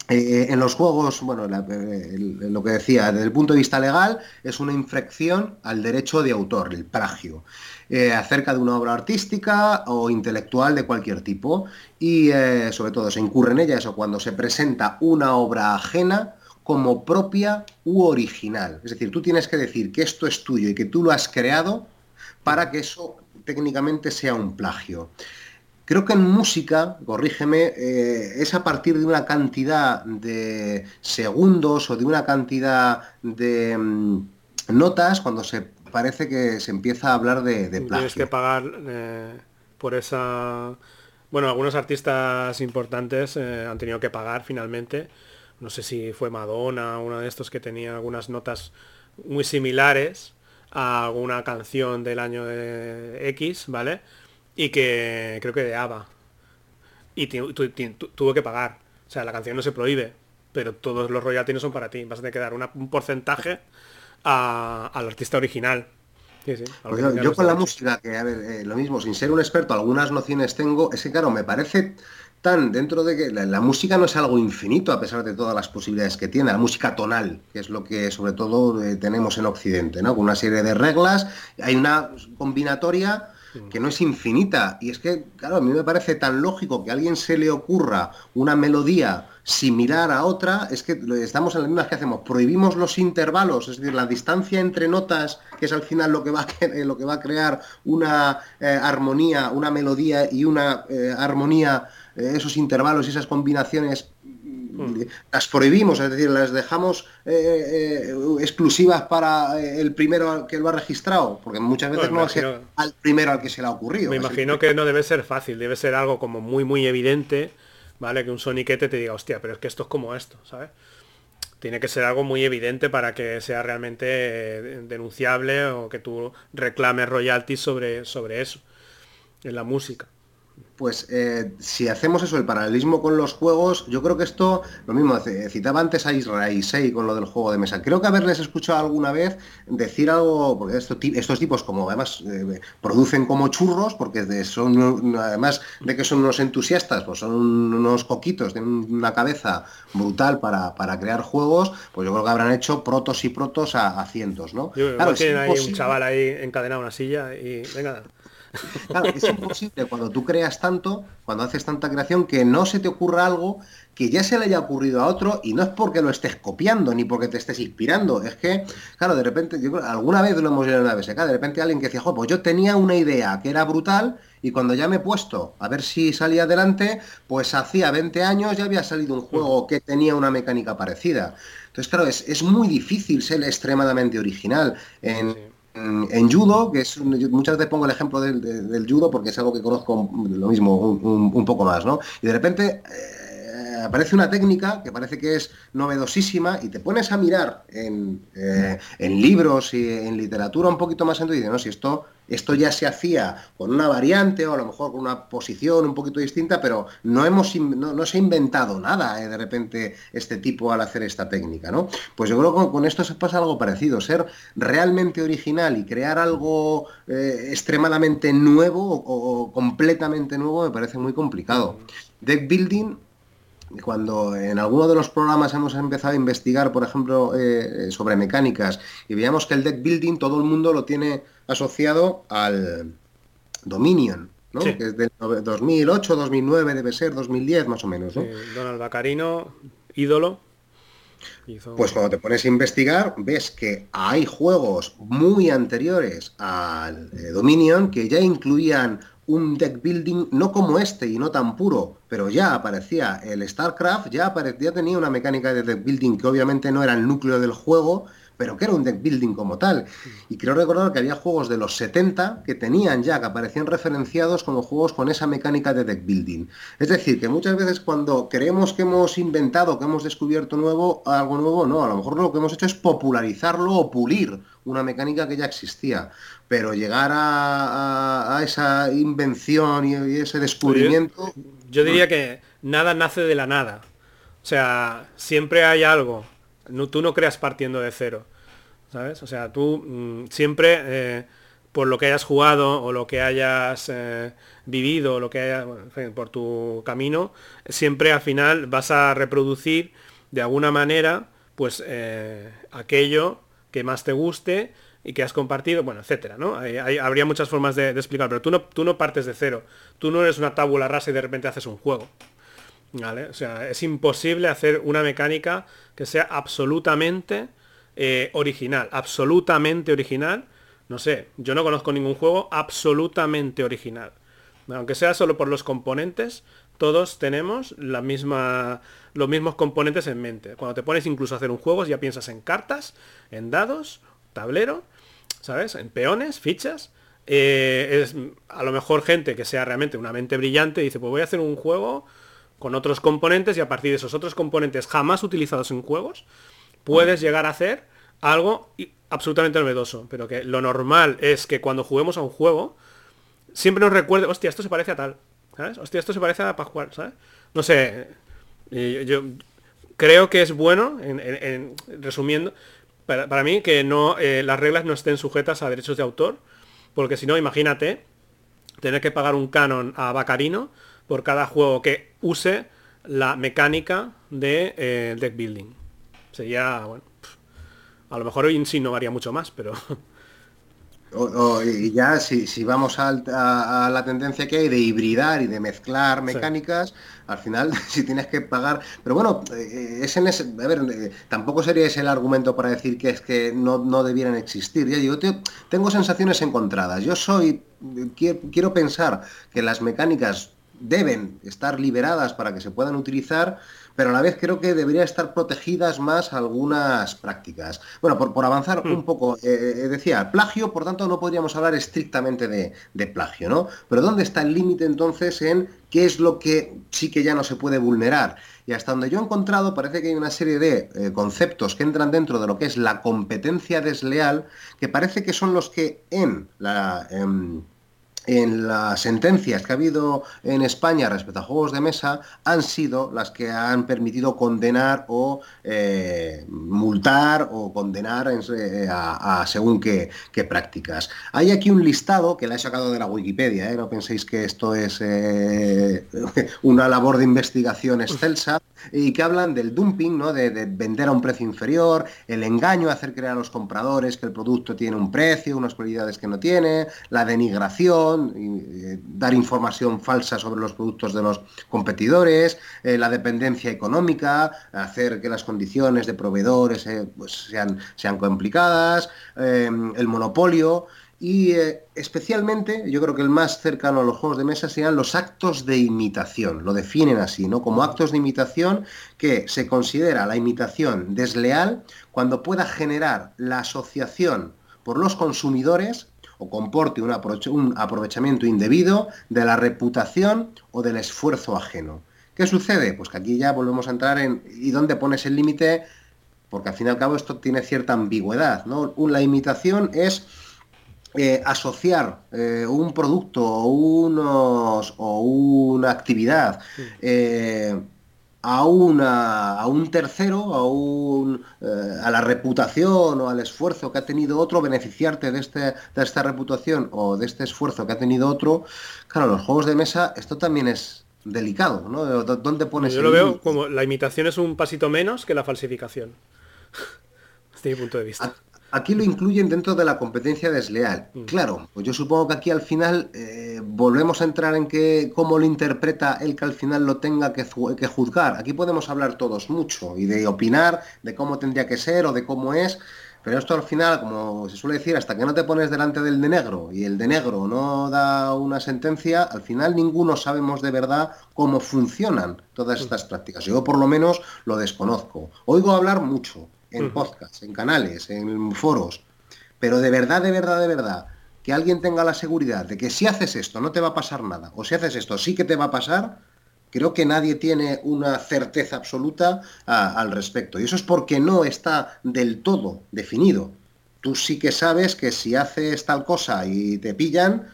Eh, en los juegos, bueno, eh, lo que decía, desde el punto de vista legal, es una infracción al derecho de autor, el plagio, eh, acerca de una obra artística o intelectual de cualquier tipo. Y sobre todo se incurre en ella eso cuando se presenta una obra ajena como propia u original. Es decir, tú tienes que decir que esto es tuyo y que tú lo has creado para que eso técnicamente sea un plagio. Creo que en música, corrígeme, eh, es a partir de una cantidad de segundos o de una cantidad de mm, notas cuando se parece que se empieza a hablar de, de plagio. Tienes que pagar eh, por esa... Bueno, algunos artistas importantes eh, han tenido que pagar finalmente. No sé si fue Madonna, uno de estos que tenía algunas notas muy similares a alguna canción del año de X, ¿vale? Y que creo que de ABBA. Y tuvo que pagar. O sea, la canción no se prohíbe, pero todos los royalties no son para ti. Vas a tener que dar un porcentaje al artista original. Pues yo, con la música, que a ver, eh, lo mismo, sin ser un experto, algunas nociones tengo, es que claro, me parece tan dentro de que la, música no es algo infinito a pesar de todas las posibilidades que tiene, la música tonal, que es lo que sobre todo eh, tenemos en Occidente, ¿no? Con una serie de reglas, hay una combinatoria que no es infinita. Y es que, claro, a mí me parece tan lógico que a alguien se le ocurra una melodía similar a otra, es que estamos en las mismas que hacemos. Prohibimos los intervalos, es decir, la distancia entre notas, que es al final lo que va a, lo que va a crear una eh, armonía, una melodía y una eh, armonía, eh, esos intervalos y esas combinaciones mm. las prohibimos, es decir, las dejamos eh, exclusivas para el primero que lo ha registrado, porque muchas veces no va a ser al primero al que se le ha ocurrido. Me imagino que no debe ser fácil, debe ser algo como muy muy evidente, ¿vale? Que un soniquete te diga, hostia, pero es que esto es como esto, ¿sabes? tiene que ser algo muy evidente para que sea realmente denunciable o que tú reclames royalties sobre, sobre eso en la música. Pues eh, si hacemos eso, el paralelismo con los juegos, yo creo que esto, lo mismo, citaba antes a Israel 6 con lo del juego de mesa. Creo que haberles escuchado alguna vez decir algo, porque estos tipos como además eh, producen como churros, porque son, además de que son unos entusiastas, pues son unos coquitos, tienen una cabeza brutal para, crear juegos, pues yo creo que habrán hecho protos y protos a, cientos, ¿no? claro, tienen ahí un chaval ahí encadenado a una silla y venga. Claro, es imposible cuando tú creas tanto, cuando haces tanta creación, que no se te ocurra algo que ya se le haya ocurrido a otro y no es porque lo estés copiando ni porque te estés inspirando. Es que, claro, de repente, alguna vez lo hemos visto en una BSK, de repente alguien que decía, pues yo tenía una idea que era brutal y cuando ya me he puesto a ver si salía adelante, pues hacía 20 años ya había salido un juego que tenía una mecánica parecida. Entonces, claro, es, es muy difícil ser extremadamente original. En, en judo, que es muchas veces pongo el ejemplo del, judo porque es algo que conozco lo mismo un, poco más, ¿no? Y de repente eh, aparece una técnica que parece que es novedosísima y te pones a mirar en, eh, en libros y en literatura un poquito más en y dices, no, si esto esto ya se hacía con una variante o a lo mejor con una posición un poquito distinta, pero no, hemos, no, se ha inventado nada eh, de repente este tipo al hacer esta técnica, ¿no? Pues yo creo que con esto se pasa algo parecido, ser realmente original y crear algo eh, extremadamente nuevo o, completamente nuevo me parece muy complicado. Deck building cuando en alguno de los programas hemos empezado a investigar, por ejemplo, eh, sobre mecánicas, y veíamos que el deck building todo el mundo lo tiene asociado al Dominion, ¿no? que es del 2008, 2009, debe ser 2010 más o menos. ¿no? Donald Bacarino, ídolo. Pues cuando te pones a investigar, ves que hay juegos muy anteriores al eh, Dominion que ya incluían un deck building no como este y no tan puro, pero ya aparecía. El StarCraft, ya, ya tenía una mecánica de deck building que obviamente no era el núcleo del juego, pero que era un deck building como tal. Y quiero recordar que había juegos de los 70 que tenían ya, que aparecían referenciados como juegos con esa mecánica de deck building. Es decir, que muchas veces cuando creemos que hemos inventado, que hemos descubierto nuevo, algo nuevo, no, a lo mejor lo que hemos hecho es popularizarlo o pulir una mecánica que ya existía. Pero llegar a, esa invención y, ese descubrimiento... yo diría que nada nace de la nada. O sea, siempre hay algo no, tú no creas partiendo de cero. ¿Sabes? O sea, tú mm, siempre, eh, por lo que hayas jugado o lo que hayas eh, vivido, o lo que haya, por tu camino, siempre al final vas a reproducir de alguna manera, pues, eh, aquello que más te guste y que has compartido, bueno, etcétera, ¿no? habría muchas formas de, de, explicar, pero tú no, tú no partes de cero. Tú no eres una tábula rasa y de repente haces un juego. O sea, es imposible hacer una mecánica que sea absolutamente eh, original, absolutamente original. No sé, yo no conozco ningún juego absolutamente original. Aunque sea solo por los componentes, todos tenemos la misma, los mismos componentes en mente. Cuando te pones incluso a hacer un juego, ya piensas en cartas, en dados, tablero, ¿sabes? En peones, fichas. Eh, es a lo mejor gente que sea realmente una mente brillante dice, pues voy a hacer un juego con otros componentes y a partir de esos otros componentes jamás utilizados en juegos, puedes llegar a hacer algo absolutamente novedoso. Pero que lo normal es que cuando juguemos a un juego, siempre nos recuerde, hostia, esto se parece a tal. ¿Sabes? Hostia, esto se parece a Pascual, ¿sabes? No sé. Yo creo que es bueno, en, resumiendo, para, mí, que no eh, las reglas no estén sujetas a derechos de autor. Porque si no, imagínate tener que pagar un canon a Bacarino por cada juego que use la mecánica de eh, deck building. Sería, bueno, a lo mejor hoy en sí no varía mucho más, pero... y ya si, vamos a, la tendencia que hay de hibridar y de mezclar mecánicas, al final si tienes que pagar... Pero bueno, eh, es en ese, a ver, eh, tampoco sería ese el argumento para decir que es que no, no debieran existir. Ya digo, tengo sensaciones encontradas. Yo soy, quiero pensar que las mecánicas deben estar liberadas para que se puedan utilizar, pero a la vez creo que debería estar protegidas más algunas prácticas. Bueno, por, avanzar un hmm. poco, eh, eh, decía, plagio, por tanto, no podríamos hablar estrictamente de, plagio, ¿no? Pero ¿dónde está el límite entonces en qué es lo que sí que ya no se puede vulnerar? Y hasta donde yo he encontrado, parece que hay una serie de eh, conceptos que entran dentro de lo que es la competencia desleal, que parece que son los que en la... Em, en las sentencias que ha habido en España respecto a juegos de mesa han sido las que han permitido condenar o eh, multar o condenar eh, a, según qué, prácticas. Hay aquí un listado que la he sacado de la Wikipedia, ¿eh? no penséis que esto es una labor de investigación excelsa, y que hablan del dumping, ¿no? de, vender a un precio inferior, el engaño, hacer creer a los compradores que el producto tiene un precio, unas cualidades que no tiene, la denigración, eh, dar información falsa sobre los productos de los competidores, eh, la dependencia económica, hacer que las condiciones de proveedores eh, pues sean, sean complicadas, el monopolio. Y eh, especialmente, yo creo que el más cercano a los juegos de mesa serían los actos de imitación, lo definen así, ¿no? Como actos de imitación que se considera la imitación desleal cuando pueda generar la asociación por los consumidores o comporte un, aprovechamiento indebido de la reputación o del esfuerzo ajeno. ¿Qué sucede? Pues que aquí ya volvemos a entrar en ¿y dónde pones el límite? Porque al fin y al cabo esto tiene cierta ambigüedad, ¿no? La imitación es eh, asociar eh, un producto o, unos, o una actividad eh, a, una, a un tercero, a, un, a la reputación o al esfuerzo que ha tenido otro, beneficiarte de, este, de esta reputación o de este esfuerzo que ha tenido otro, claro, los juegos de mesa, esto también es delicado, ¿no? ¿Dónde pones Yo lo veo como la imitación es un pasito menos que la falsificación. Desde mi punto de vista. Aquí lo incluyen dentro de la competencia desleal. Mm. Claro, pues yo supongo que aquí al final eh, volvemos a entrar en que cómo lo interpreta el que al final lo tenga que, que, juzgar. Aquí podemos hablar todos mucho y de opinar de cómo tendría que ser o de cómo es, pero esto al final, como se suele decir, hasta que no te pones delante del de negro y el de negro no da una sentencia, al final ninguno sabemos de verdad cómo funcionan todas mm. estas prácticas. Yo por lo menos lo desconozco. Oigo hablar mucho, en podcasts, en canales, en foros. Pero de verdad, de verdad, de verdad, que alguien tenga la seguridad de que si haces esto no te va a pasar nada, o si haces esto sí que te va a pasar, creo que nadie tiene una certeza absoluta al respecto. Y eso es porque no está del todo definido. Tú sí que sabes que si haces tal cosa y te pillan,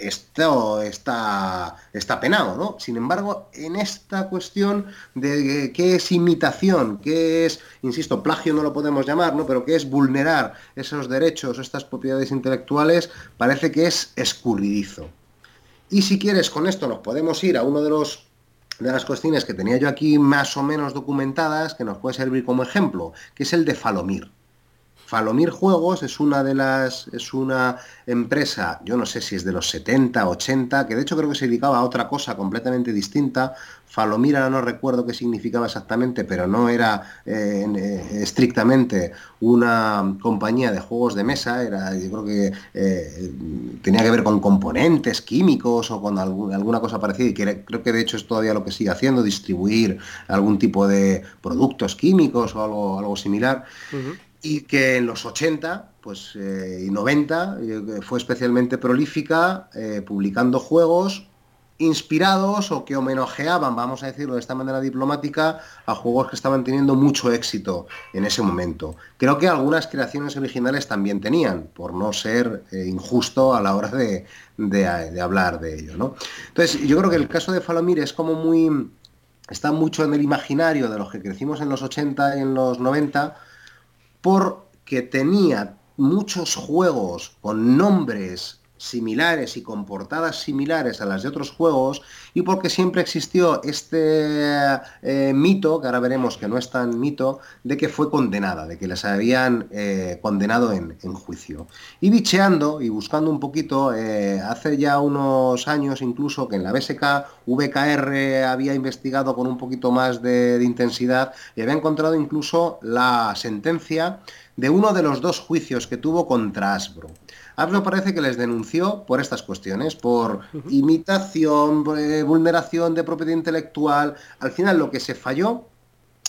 esto está, está penado, ¿no? Sin embargo, en esta cuestión de qué es imitación, qué es, insisto, plagio no lo podemos llamar, ¿no? Pero qué es vulnerar esos derechos, estas propiedades intelectuales, parece que es escurridizo. Y si quieres, con esto nos podemos ir a uno de los de las cuestiones que tenía yo aquí más o menos documentadas, que nos puede servir como ejemplo, que es el de Falomir. Falomir Juegos es una de las es una empresa, yo no sé si es de los 70, 80, que de hecho creo que se dedicaba a otra cosa completamente distinta. Falomir ahora no recuerdo qué significaba exactamente, pero no era eh, eh, estrictamente una compañía de juegos de mesa, era yo creo que eh, tenía que ver con componentes químicos o con alguna cosa parecida y creo que de hecho es todavía lo que sigue haciendo, distribuir algún tipo de productos químicos o algo, algo similar y que en los 80 pues, eh, y 90 eh, fue especialmente prolífica eh, publicando juegos inspirados o que homenajeaban, vamos a decirlo de esta manera diplomática, a juegos que estaban teniendo mucho éxito en ese momento. Creo que algunas creaciones originales también tenían, por no ser injusto a la hora de, de, hablar de ello. ¿no? Entonces, yo creo que el caso de Falomir es como muy... está mucho en el imaginario de los que crecimos en los 80 y en los 90, porque tenía muchos juegos con nombres similares y con portadas similares a las de otros juegos y porque siempre existió este eh, mito, que ahora veremos que no es tan mito, de que fue condenada, de que les habían eh, condenado en, juicio. Y bicheando y buscando un poquito, eh, hace ya unos años incluso que en la BSK VKR había investigado con un poquito más de, de intensidad y había encontrado incluso la sentencia de uno de los dos juicios que tuvo contra Asbro. Hasbro parece que les denunció por estas cuestiones, por imitación, de vulneración de propiedad intelectual. Al final lo que se falló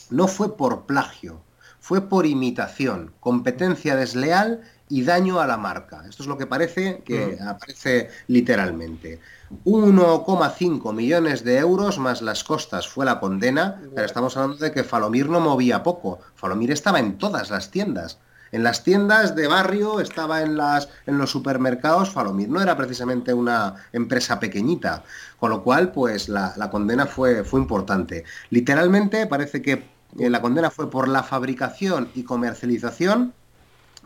no fue por plagio, fue por imitación, competencia desleal y daño a la marca. Esto es lo que parece que aparece literalmente. 1,5 millones de euros más las costas fue la condena, pero estamos hablando de que Falomir no movía poco. Falomir estaba en todas las tiendas. En las tiendas de barrio, estaba en, las, en los supermercados, Falomir no era precisamente una empresa pequeñita, con lo cual pues la, condena fue, fue importante. Literalmente parece que eh, la condena fue por la fabricación y comercialización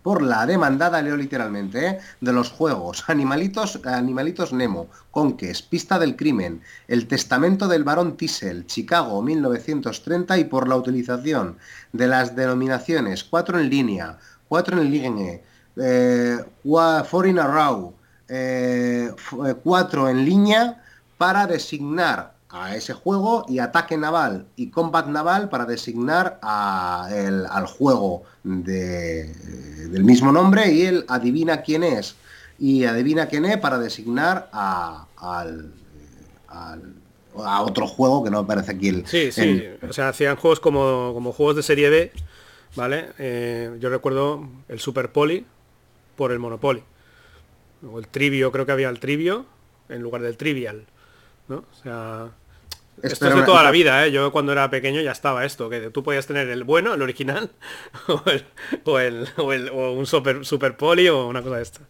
por la demandada, leo literalmente, ¿eh? de los juegos Animalitos, Animalitos Nemo, Conques, Pista del Crimen, El Testamento del Barón Tissel, Chicago 1930 y por la utilización de las denominaciones 4 en línea, 4 en línea, eh, 4 in a row, 4 eh, en línea para designar a ese juego y ataque naval y combat naval para designar al juego del mismo nombre y él adivina quién es. Y adivina quién es para designar a, al, a otro juego que no me parece aquí el... Sí, sí, o sea, hacían juegos como, como juegos de serie B, ¿vale? Eh, yo recuerdo el Super Poly por el Monopoly. O el Trivio, creo que había el Trivio en lugar del Trivial. ¿no? O sea, esto es de toda la vida, ¿eh? Yo cuando era pequeño ya estaba esto, que tú podías tener el bueno, el original, o, el, o, un super, super poli o una cosa de esta.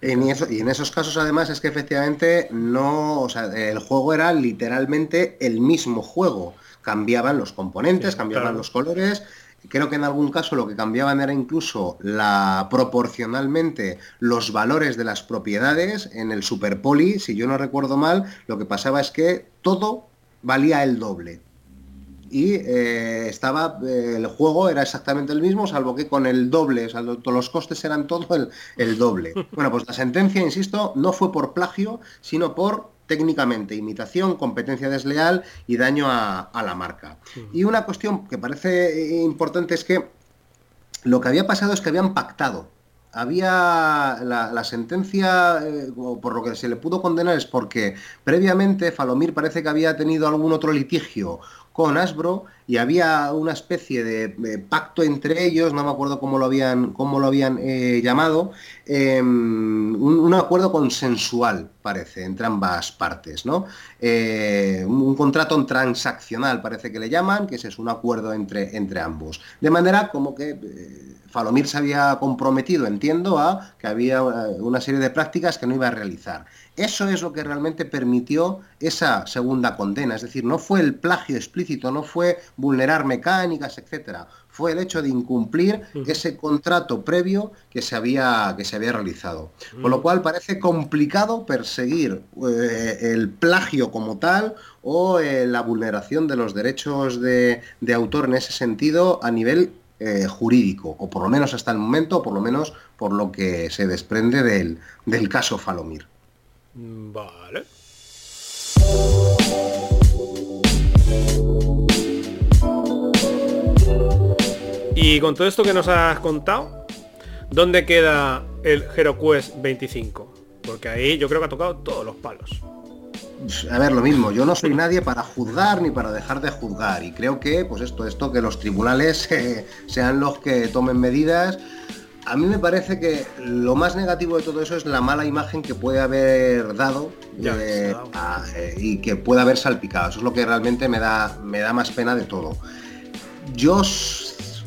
y en esos casos además es que efectivamente no, o sea, el juego era literalmente el mismo juego. Cambiaban los componentes, cambiaban los colores. Creo que en algún caso lo que cambiaban era incluso la proporcionalmente los valores de las propiedades. En el Super Poli, si yo no recuerdo mal, lo que pasaba es que todo valía el doble. Y eh, estaba, eh, el juego era exactamente el mismo, salvo que con el doble, o sea, los costes eran todo el, doble. Bueno, pues la sentencia, insisto, no fue por plagio, sino por técnicamente imitación, competencia desleal y daño a, la marca. Y una cuestión que parece importante es que lo que había pasado es que habían pactado había la, sentencia, eh, por lo que se le pudo condenar es porque previamente Falomir parece que había tenido algún otro litigio con Asbro y había una especie de, pacto entre ellos, no me acuerdo cómo lo habían, cómo lo habían eh, llamado, em, un, acuerdo consensual, parece, entre ambas partes, ¿no? Eh, un, contrato transaccional, parece que le llaman, que ese es un acuerdo entre, entre ambos. De manera como que Falomir se había comprometido, entiendo, a que había eh, una serie de prácticas que no iba a realizar. Eso es lo que realmente permitió esa segunda condena, es decir, no fue el plagio explícito, no fue vulnerar mecánicas, etcétera, fue el hecho de incumplir ese contrato previo que se había, que se había realizado. Con lo cual parece complicado perseguir eh, el plagio como tal o eh, la vulneración de los derechos de, de autor en ese sentido a nivel eh, jurídico, o por lo menos hasta el momento, o por lo menos por lo que se desprende del, del caso Falomir. Vale. Y con todo esto que nos has contado, ¿dónde queda el HeroQuest 25? Porque ahí yo creo que ha tocado todos los palos a ver, lo mismo, yo no soy nadie para juzgar ni para dejar de juzgar y creo que, pues esto, esto que los tribunales eh, sean los que tomen medidas. A mí me parece que lo más negativo de todo eso es la mala imagen que puede haber dado eh, eh, y que puede haber salpicado. Eso es lo que realmente me da, me da más pena de todo. Yo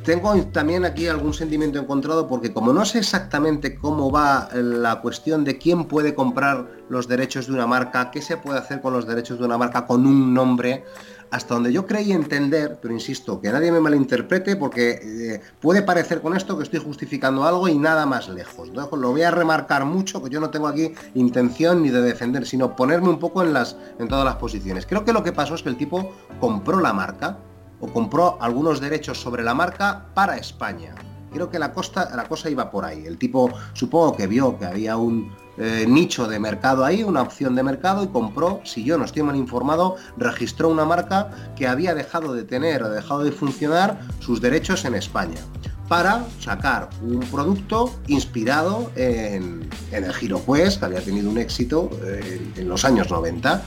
tengo también aquí algún sentimiento encontrado porque como no sé exactamente cómo va la cuestión de quién puede comprar los derechos de una marca, qué se puede hacer con los derechos de una marca con un nombre, hasta donde yo creí entender, pero insisto, que nadie me malinterprete porque eh, puede parecer con esto que estoy justificando algo y nada más lejos. Lo voy a remarcar mucho, que yo no tengo aquí intención ni de defender, sino ponerme un poco en, las, en todas las posiciones. Creo que lo que pasó es que el tipo compró la marca, o compró algunos derechos sobre la marca para España. Creo que la, costa, la cosa iba por ahí. El tipo supongo que vio que había un eh, nicho de mercado ahí, una opción de mercado y compró, si yo no estoy mal informado, registró una marca que había dejado de tener o dejado de funcionar sus derechos en España para sacar un producto inspirado en, el Giro Quest, que había tenido un éxito eh, en los años 90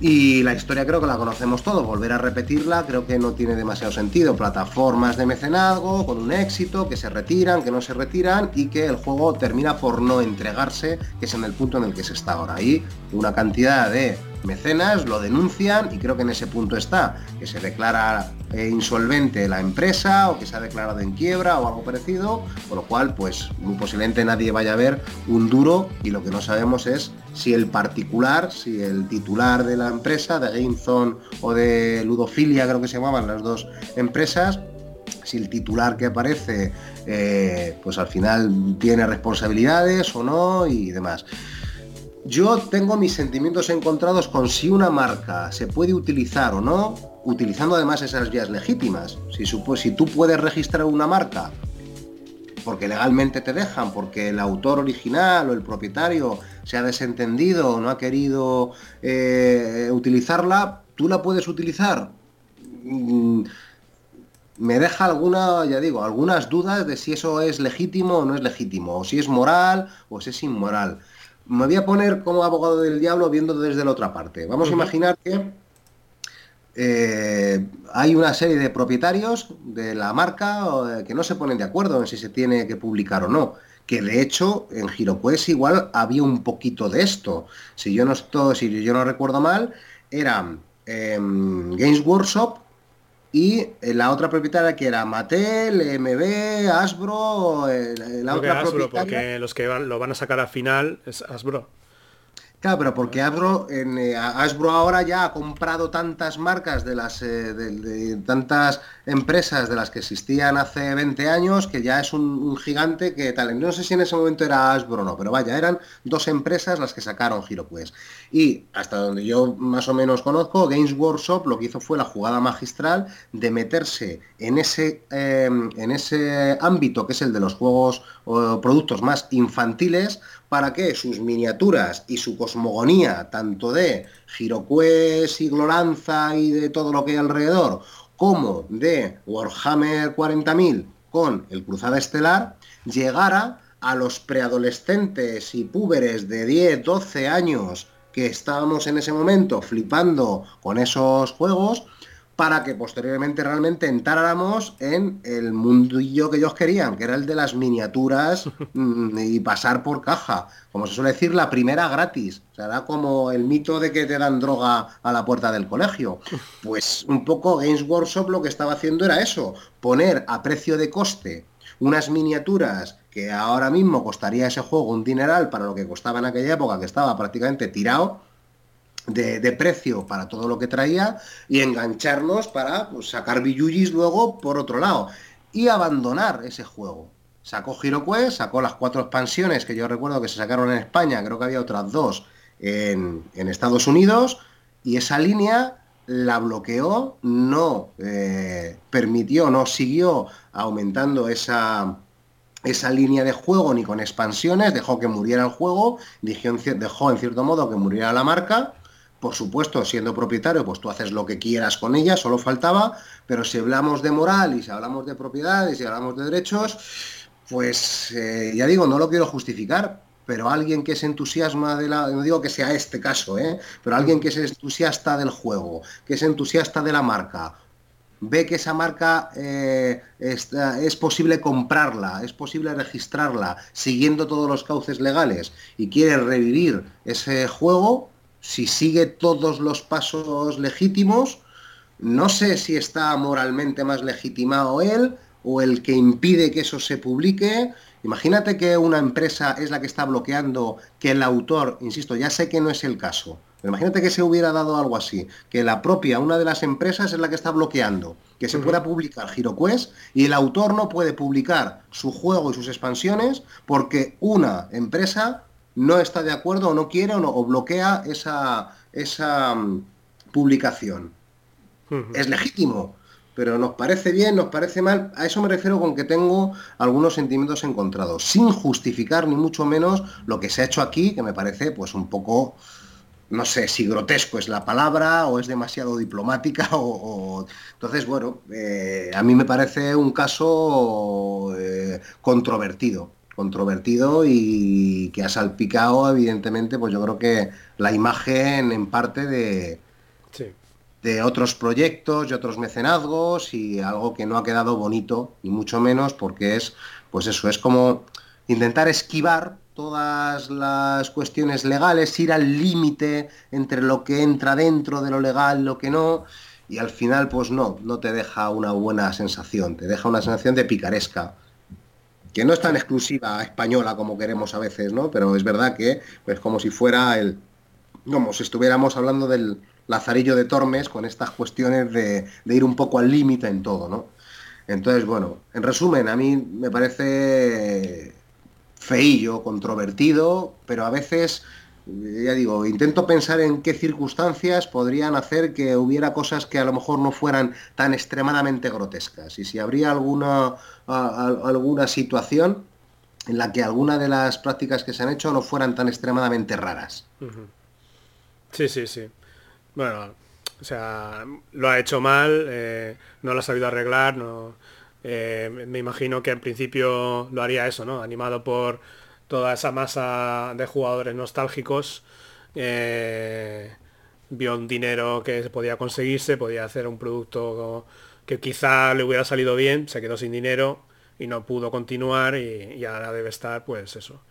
Y la historia creo que la conocemos todos, volver a repetirla creo que no tiene demasiado sentido. Plataformas de mecenazgo con un éxito, que se retiran, que no se retiran y que el juego termina por no entregarse, que es en el punto en el que se está ahora. Ahí una cantidad de mecenas lo denuncian y creo que en ese punto está, que se declara eh, insolvente la empresa o que se ha declarado en quiebra o algo parecido, con lo cual pues muy posiblemente nadie vaya a ver un duro y lo que no sabemos es si el particular, si el titular de la empresa, de GameZone o de Ludofilia creo que se llamaban las dos empresas, si el titular que aparece eh, pues al final tiene responsabilidades o no y demás. Yo tengo mis sentimientos encontrados con si una marca se puede utilizar o no, utilizando además esas vías legítimas. Si, si tú puedes registrar una marca porque legalmente te dejan, porque el autor original o el propietario se ha desentendido o no ha querido eh, utilizarla, tú la puedes utilizar. Mm, me deja alguna, ya digo, algunas dudas de si eso es legítimo o no es legítimo, o si es moral o si es inmoral me voy a poner como abogado del diablo viendo desde la otra parte. Vamos a imaginar que eh, hay una serie de propietarios de la marca que no se ponen de acuerdo en si se tiene que publicar o no. Que de hecho en HeroQuest igual había un poquito de esto. Si yo no estoy, si yo no recuerdo mal, era em, Games Workshop y eh, la otra propietaria que era Mattel, MB, Hasbro, eh, la otra porque los que lo van a sacar al final es Hasbro. Claro, pero porque Hasbro, en, eh, ahora ya ha comprado tantas marcas de las eh, de, tantas empresas de las que existían hace 20 años que ya es un, gigante que tal. No sé si en ese momento era Hasbro o no, pero vaya, eran dos empresas las que sacaron HeroQuest. Y hasta donde yo más o menos conozco, Games Workshop lo que hizo fue la jugada magistral de meterse en ese, em, en ese ámbito que es el de los juegos o productos más infantiles para que sus miniaturas y su cosmogonía, tanto de Giroquest y Gloranza y de todo lo que hay alrededor, como de Warhammer 40.000 con el Cruzada Estelar, llegara a los preadolescentes y púberes de 10, 12 años que estábamos en ese momento flipando con esos juegos, para que posteriormente realmente entráramos en el mundillo que ellos querían, que era el de las miniaturas mm, y pasar por caja. Como se suele decir, la primera gratis. O sea, era como el mito de que te dan droga a la puerta del colegio. Pues un poco Games Workshop lo que estaba haciendo era eso, poner a precio de coste unas miniaturas que ahora mismo costaría ese juego un dineral para lo que costaba en aquella época, que estaba prácticamente tirado, de, precio para todo lo que traía y engancharnos para pues, sacar billullis luego por otro lado y abandonar ese juego. Sacó HeroQuest, sacó las cuatro expansiones que yo recuerdo que se sacaron en España, creo que había otras dos en, Estados Unidos, y esa línea la bloqueó, no eh, permitió, no siguió aumentando esa, esa línea de juego ni con expansiones, dejó que muriera el juego, dejó en cierto modo que muriera la marca por supuesto, siendo propietario, pues tú haces lo que quieras con ella, solo faltaba, pero si hablamos de moral y si hablamos de propiedades y hablamos de derechos, pues eh, ya digo, no lo quiero justificar, pero alguien que se entusiasma de la, no digo que sea este caso, ¿eh? pero alguien que es entusiasta del juego, que es entusiasta de la marca, ve que esa marca eh, es posible comprarla, es posible registrarla siguiendo todos los cauces legales y quiere revivir ese juego, si sigue todos los pasos legítimos, no sé si está moralmente más legitimado él o el que impide que eso se publique. Imagínate que una empresa es la que está bloqueando que el autor, insisto, ya sé que no es el caso, pero imagínate que se hubiera dado algo así, que la propia, una de las empresas es la que está bloqueando, que se pueda publicar HeroQuest y el autor no puede publicar su juego y sus expansiones porque una empresa no está de acuerdo o no quiere o, bloquea esa, esa mm, publicación. Es legítimo, pero nos parece bien, nos parece mal. A eso me refiero con que tengo algunos sentimientos encontrados, sin justificar ni mucho menos lo que se ha hecho aquí, que me parece pues un poco, no sé si grotesco es la palabra o es demasiado diplomática o... Entonces, bueno, eh, a mí me parece un caso eh, controvertido controvertido y que ha salpicado evidentemente pues yo creo que la imagen en parte de, de otros proyectos y otros mecenazgos y algo que no ha quedado bonito, ni mucho menos, porque es, pues eso, es como intentar esquivar todas las cuestiones legales, ir al límite entre lo que entra dentro de lo legal lo que no, y al final, pues no, no te deja una buena sensación, te deja una sensación de picaresca que no es tan exclusiva española como queremos a veces, ¿no? Pero es verdad que es pues, como si fuera el, como si estuviéramos hablando del, Lazarillo de Tormes con estas cuestiones de, ir un poco al límite en todo, ¿no? Entonces, bueno, en resumen, a mí me parece feillo, controvertido, pero a veces, ya digo, intento pensar en qué circunstancias podrían hacer que hubiera cosas que a lo mejor no fueran tan extremadamente grotescas. Y si habría alguna, alguna situación en la que alguna de las prácticas que se han hecho no fueran tan extremadamente raras. Sí, sí, sí. Bueno, o sea, lo ha hecho mal, eh, no lo ha sabido arreglar, no, eh, me imagino que al principio lo haría eso, ¿no? Animado por toda esa masa de jugadores nostálgicos. Eh, vio un dinero que podía conseguirse, podía hacer un producto que quizá le hubiera salido bien, se quedó sin dinero y no pudo continuar y, ahora debe estar, pues eso.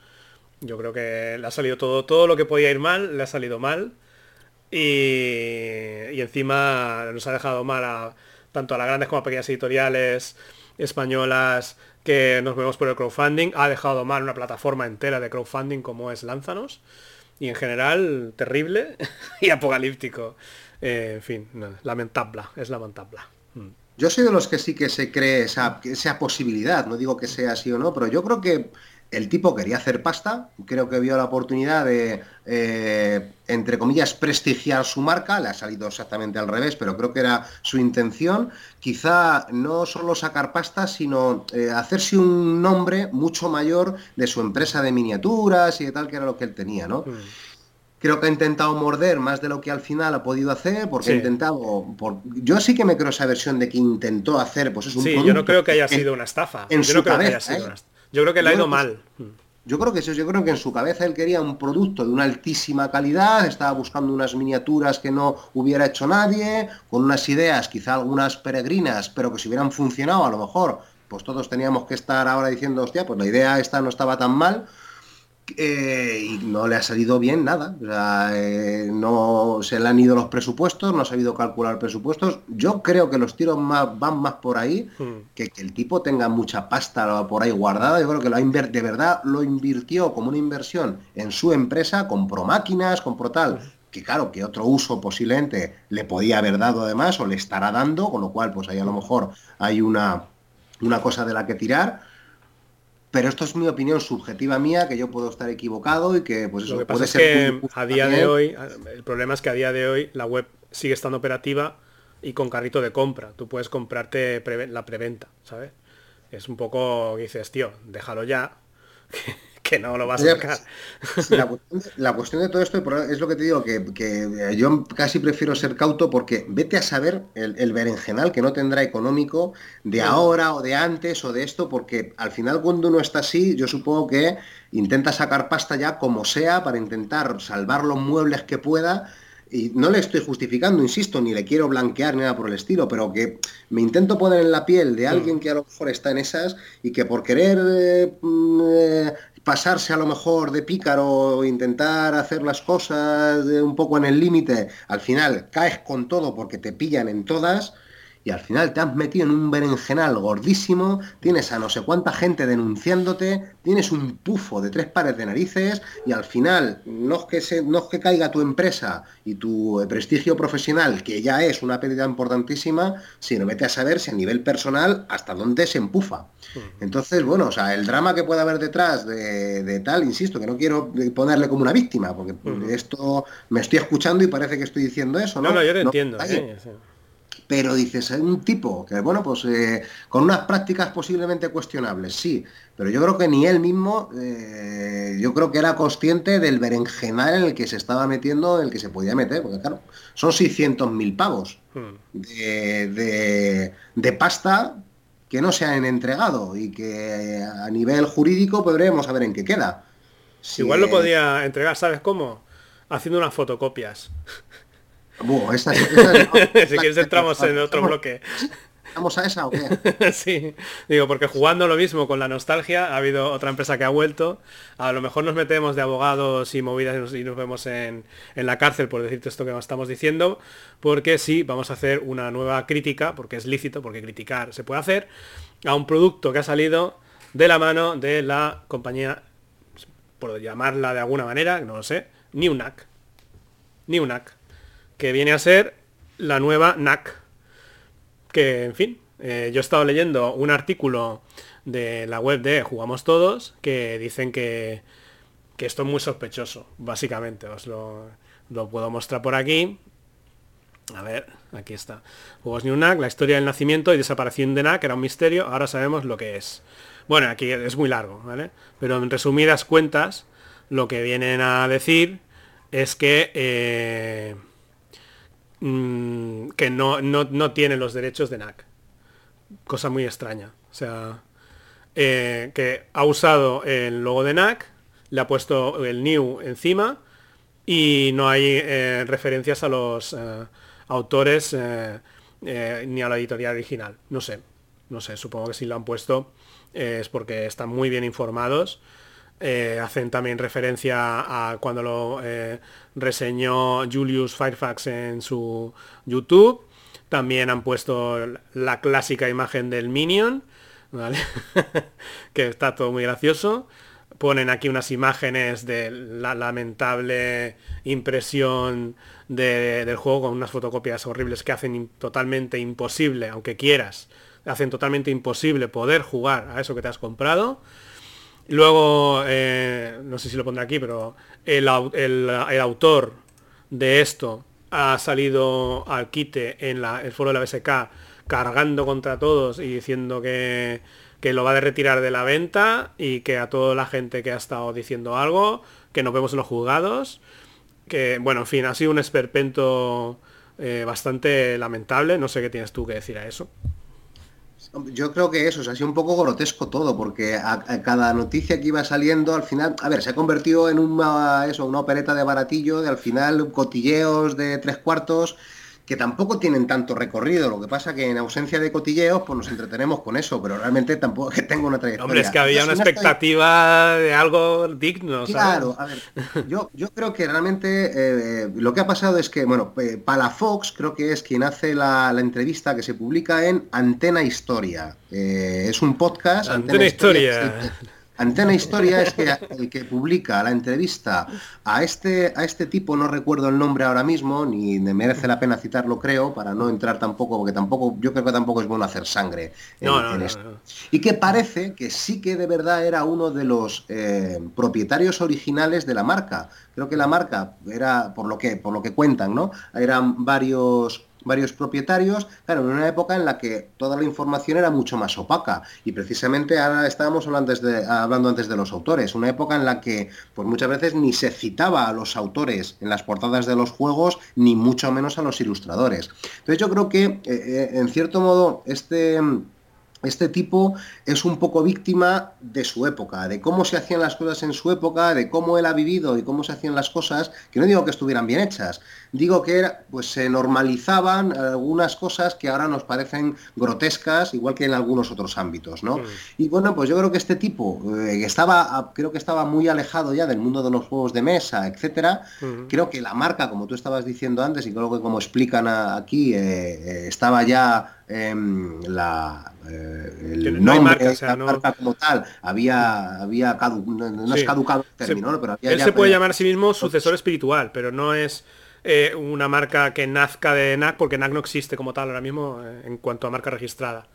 Yo creo que le ha salido todo, todo lo que podía ir mal, le ha salido mal y, encima nos ha dejado mal tanto a las grandes como a pequeñas editoriales españolas que nos vemos por el crowdfunding. Ha dejado mal una plataforma entera de crowdfunding como es Lánzanos. Y en general, terrible y apocalíptico. Eh, en fin, lamentable, es lamentable. Mm. Yo soy de los que sí que se cree esa, esa posibilidad, no digo que sea así o no, pero yo creo que el tipo quería hacer pasta, creo que vio la oportunidad de, eh, entre comillas, prestigiar su marca, le ha salido exactamente al revés, pero creo que era su intención, quizá no solo sacar pasta, sino eh, hacerse un nombre mucho mayor de su empresa de miniaturas y de tal, que era lo que él tenía, ¿no? Mm. Creo que ha intentado morder más de lo que al final ha podido hacer, porque ha intentado. Por... Yo sí que me creo esa versión de que intentó hacer, pues es un. Sí, yo no creo que haya sido una estafa. En su cabeza, ¿eh? Yo creo que le ha ido mal. Yo creo que eso, yo creo que en su cabeza él quería un producto de una altísima calidad, estaba buscando unas miniaturas que no hubiera hecho nadie, con unas ideas, quizá algunas peregrinas, pero que si hubieran funcionado a lo mejor, pues todos teníamos que estar ahora diciendo, hostia, pues la idea esta no estaba tan mal, eh, y no le ha salido bien nada. Eh, no se le han ido los presupuestos, no ha sabido calcular presupuestos. Yo creo que los tiros más, van más por ahí, hmm. que, el tipo tenga mucha pasta por ahí guardada. Yo creo que lo de verdad lo invirtió como una inversión en su empresa, compró máquinas, compró tal. Hmm. Que claro, que otro uso posiblemente le podía haber dado además o le estará dando, con lo cual pues ahí a lo mejor hay una, una cosa de la que tirar pero esto es mi opinión subjetiva mía, que yo puedo estar equivocado y que pues eso Lo que pasa es que a día de hoy, el problema es que a día de hoy la web sigue estando operativa y con carrito de compra. Tú puedes comprarte la preventa, ¿sabes? Es un poco, dices, tío, déjalo ya, que no lo vas a sacar. La cuestión, de todo esto es lo que te digo, que, yo casi prefiero ser cauto porque vete a saber el, berenjenal que no tendrá económico de ahora o de antes o de esto, porque al final cuando uno está así, yo supongo que intenta sacar pasta ya como sea para intentar salvar los muebles que pueda y no le estoy justificando, insisto, ni le quiero blanquear ni nada por el estilo, pero que me intento poner en la piel de alguien que a lo mejor está en esas y que por querer eh, mm, eh, pasarse a lo mejor de pícaro, intentar hacer las cosas un poco en el límite, al final caes con todo porque te pillan en todas y al final te has metido en un berenjenal gordísimo, tienes a no sé cuánta gente denunciándote, tienes un pufo de tres pares de narices y al final no es que, se, no es que caiga tu empresa y tu prestigio profesional, que ya es una pérdida importantísima, sino vete a saber si a nivel personal hasta dónde se empufa. Entonces, bueno, o sea, el drama que puede haber detrás de, tal, insisto, que no quiero ponerle como una víctima, porque esto me estoy escuchando y parece que estoy diciendo eso, ¿no? No, no yo lo entiendo. ¿eh? Pero dices, es un tipo que, bueno, pues eh, con unas prácticas posiblemente cuestionables, sí, pero yo creo que ni él mismo, eh, yo creo que era consciente del berenjenal en el que se estaba metiendo, en el que se podía meter, porque claro, son 600.000 pavos hmm. de, de, pasta que no se han entregado y que a nivel jurídico podremos saber en qué queda. Igual lo podía entregar, ¿sabes cómo? Haciendo unas fotocopias. si quieres entramos en otro bloque. ¿Vamos a esa o qué? sí, digo, porque jugando lo mismo con la nostalgia, ha habido otra empresa que ha vuelto. A lo mejor nos metemos de abogados y movidas y nos, vemos en, la cárcel por decirte esto que estamos diciendo, porque sí, vamos a hacer una nueva crítica, porque es lícito, porque criticar se puede hacer, a un producto que ha salido de la mano de la compañía, por llamarla de alguna manera, no lo sé, Newnac. Newnac, que viene a ser la nueva NAC que, en fin, eh, yo he estado leyendo un artículo de la web de Jugamos Todos que dicen que, que esto es muy sospechoso, básicamente. Os lo, puedo mostrar por aquí. A ver, aquí está. Juegos New NAC, la historia del nacimiento y desaparición de NAC era un misterio, ahora sabemos lo que es. Bueno, aquí es muy largo, ¿vale? Pero en resumidas cuentas, lo que vienen a decir es que eh, Mm, que no, no, tiene los derechos de NAC. Cosa muy extraña. O sea, eh, que ha usado el logo de NAC, le ha puesto el new encima y no hay eh, referencias a los eh, autores ni a la editorial original. No sé, no sé, supongo que si lo han puesto es porque están muy bien informados eh, hacen también referencia a cuando lo eh, reseñó Julius Firefax en su YouTube. También han puesto la clásica imagen del Minion, que está todo muy gracioso. Ponen aquí unas imágenes de la lamentable impresión del juego con unas fotocopias horribles que hacen totalmente imposible, aunque quieras, hacen totalmente imposible poder jugar a eso que te has comprado. Luego, eh, no sé si lo pondré aquí, pero el, autor de esto ha salido al quite en el foro de la BSK cargando contra todos y diciendo que, lo va a retirar de la venta y que a toda la gente que ha estado diciendo algo, que nos vemos en los juzgados, que bueno, en fin, ha sido un esperpento eh, bastante lamentable, no sé qué tienes tú que decir a eso. Yo creo que eso, ha sido un poco grotesco todo, porque a, cada noticia que iba saliendo, al final, a ver, se ha convertido en una, eso, una opereta de baratillo, de al final cotilleos de tres cuartos, que tampoco tienen tanto recorrido. Lo que pasa que en ausencia de cotilleos, pues nos entretenemos con eso, pero realmente tampoco es que tengo una trayectoria. Hombre, es que había una expectativa de algo digno. Claro, a ver, yo, yo creo que realmente eh, lo que ha pasado es que, bueno, eh, Palafox creo que es quien hace la, entrevista que se publica en Antena Historia. Eh, es un podcast. Antena, Historia. Antena Historia es que el que publica la entrevista a este, a este tipo, no recuerdo el nombre ahora mismo, ni me merece la pena citarlo, creo, para no entrar tampoco, porque tampoco, yo creo que tampoco es bueno hacer sangre en, esto. Y que parece que sí que de verdad era uno de los eh, propietarios originales de la marca. Creo que la marca era, por lo que, por lo que cuentan, ¿no? Eran varios varios propietarios, claro, en una época en la que toda la información era mucho más opaca. Y precisamente ahora estábamos hablando antes de, los autores, una época en la que pues muchas veces ni se citaba a los autores en las portadas de los juegos, ni mucho menos a los ilustradores. Entonces yo creo que, eh, eh, en cierto modo, este este tipo es un poco víctima de su época, de cómo se hacían las cosas en su época, de cómo él ha vivido y cómo se hacían las cosas, que no digo que estuvieran bien hechas, digo que pues se normalizaban algunas cosas que ahora nos parecen grotescas, igual que en algunos otros ámbitos, ¿no? Mm. Y bueno, pues yo creo que este tipo, eh, estaba, creo que estaba muy alejado ya del mundo de los juegos de mesa, etcétera, mm. creo que la marca, como tú estabas diciendo antes, y creo que como explican aquí, eh, eh, estaba ya la, el nombre la marca como tal había había no, es caducado el término, pero él se puede llamar a sí mismo sucesor espiritual, pero no es eh, una marca que nazca de NAC, porque NAC no existe como tal ahora mismo eh, en cuanto a marca registrada.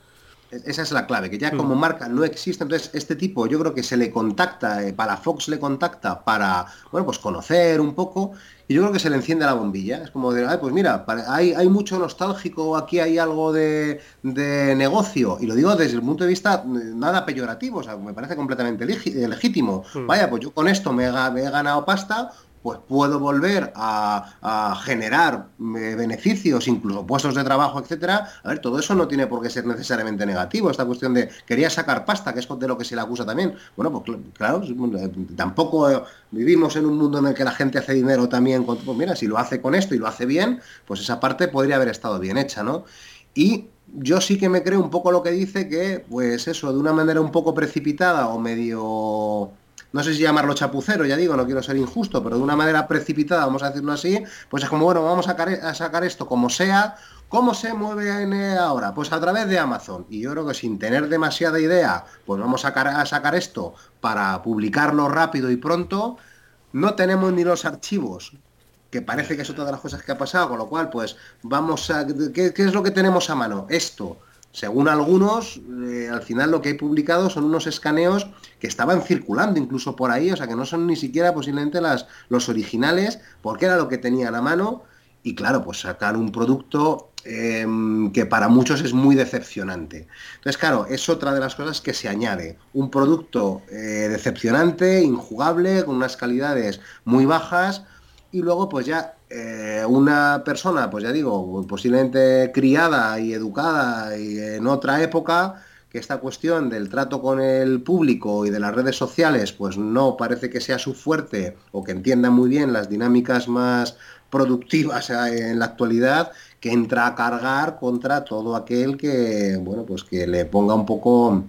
Esa es la clave, que ya como mm. marca no existe. Entonces, este tipo yo creo que se le contacta, eh, para Fox le contacta para, bueno, pues conocer un poco y yo creo que se le enciende la bombilla. Es como de, Ay, pues mira, hay, hay, mucho nostálgico, aquí hay algo de, negocio. Y lo digo desde el punto de vista eh, nada peyorativo, o sea, me parece completamente legítimo. Mm. Vaya, pues yo con esto me he, ganado pasta, pues puedo volver a, generar eh, beneficios, incluso puestos de trabajo, etcétera. A ver, todo eso no tiene por qué ser necesariamente negativo. Esta cuestión de quería sacar pasta, que es de lo que se le acusa también. Bueno, pues claro, eh, tampoco eh, vivimos en un mundo en el que la gente hace dinero también. Con, pues mira, si lo hace con esto y lo hace bien, pues esa parte podría haber estado bien hecha, ¿no? Y yo sí que me creo un poco lo que dice que, pues eso, de una manera un poco precipitada o medio no sé si llamarlo chapucero, ya digo, no quiero ser injusto, pero de una manera precipitada, vamos a decirlo así, pues es como, bueno, vamos a sacar, esto como sea. ¿Cómo se mueve ahora? Pues a través de Amazon. Y yo creo que sin tener demasiada idea, pues vamos a sacar, esto para publicarlo rápido y pronto. No tenemos ni los archivos que parece que es otra de las cosas que ha pasado, con lo cual, pues vamos a... ¿Qué, qué es lo que tenemos a mano? Esto según algunos, eh, al final lo que hay publicado son unos escaneos que estaban circulando incluso por ahí, o sea que no son ni siquiera posiblemente las, los originales, porque era lo que tenían a mano. Y claro, pues sacar un producto em, que para muchos es muy decepcionante. Entonces, claro, es otra de las cosas que se añade. Un producto eh, decepcionante, injugable, con unas calidades muy bajas, y luego pues ya eh, una persona, pues ya digo, posiblemente criada y educada y en otra época, que esta cuestión del trato con el público y de las redes sociales, pues no parece que sea su fuerte o que entienda muy bien las dinámicas más productivas en la actualidad, que entra a cargar contra todo aquel que, bueno, pues que le ponga un poco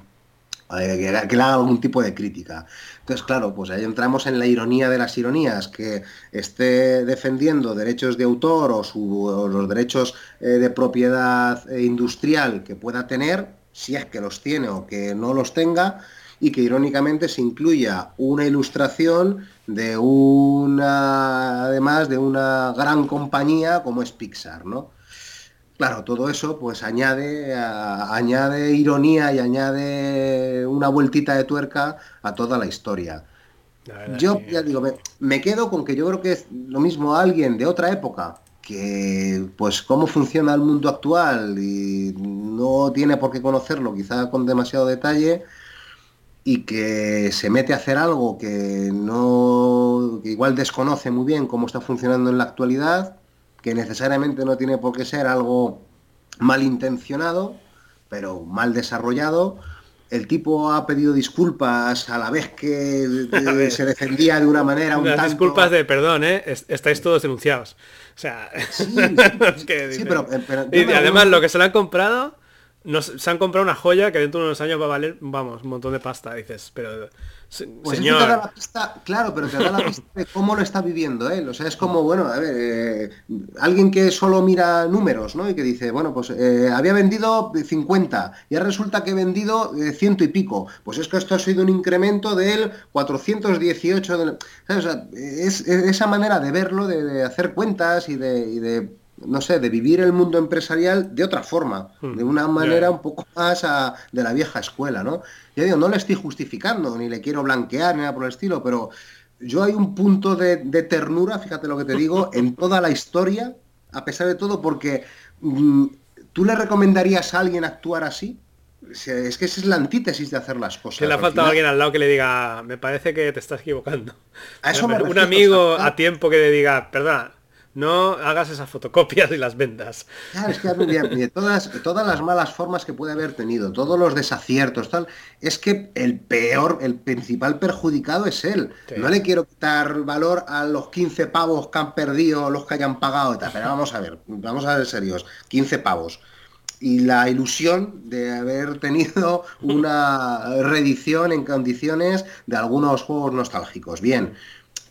que, le haga algún tipo de crítica. Entonces, claro, pues ahí entramos en la ironía de las ironías, que esté defendiendo derechos de autor o, los derechos eh, de propiedad eh, industrial que pueda tener, si es que los tiene o que no los tenga, y que irónicamente se incluya una ilustración de una, además de una gran compañía como es Pixar, ¿no? Claro, todo eso pues añade, añade ironía y añade una vueltita de tuerca a toda la historia. yo ya digo, me, quedo con que yo creo que es lo mismo alguien de otra época que pues cómo funciona el mundo actual y no tiene por qué conocerlo quizá con demasiado detalle y que se mete a hacer algo que no que igual desconoce muy bien cómo está funcionando en la actualidad que necesariamente no tiene por qué ser algo malintencionado, pero mal desarrollado. El tipo ha pedido disculpas a la vez que se defendía de una manera un Las disculpas de perdón, ¿eh? estáis todos denunciados. O sea, sí, pero, y además lo que se le han comprado se han comprado una joya que dentro de unos años va a valer, vamos, un montón de pasta, dices, pero pues señor... claro, pero te da la pista de cómo lo está viviendo él. O sea, es como, bueno, a ver, eh, alguien que solo mira números, ¿no? Y que dice, bueno, pues eh, había vendido 50 y ahora resulta que he vendido eh, ciento y pico. Pues es que esto ha sido un incremento del 418. O sea, es, esa manera de verlo, de, hacer cuentas y de no sé, de vivir el mundo empresarial de otra forma, hmm. de una manera un poco más de la vieja escuela, ¿no? Yo digo, no le estoy justificando, ni le quiero blanquear, ni nada por el estilo, pero yo hay un punto de, ternura, fíjate lo que te digo, en toda la historia, a pesar de todo, porque mm, ¿tú le recomendarías a alguien actuar así? Es que esa es la antítesis de hacer las cosas. Que le ha faltado alguien al lado que le diga, me parece que te estás equivocando. A eso un amigo a tiempo que le diga, perdona, no hagas esas fotocopias y las vendas. Claro, es que todas, todas las malas formas que puede haber tenido, todos los desaciertos, tal, es que el peor, el principal perjudicado es él. No le quiero quitar valor a los 15 pavos que han perdido, los que hayan pagado, tal, pero vamos a ver, vamos a ver serios, 15 pavos y la ilusión de haber tenido una reedición en condiciones de algunos juegos nostálgicos. Bien,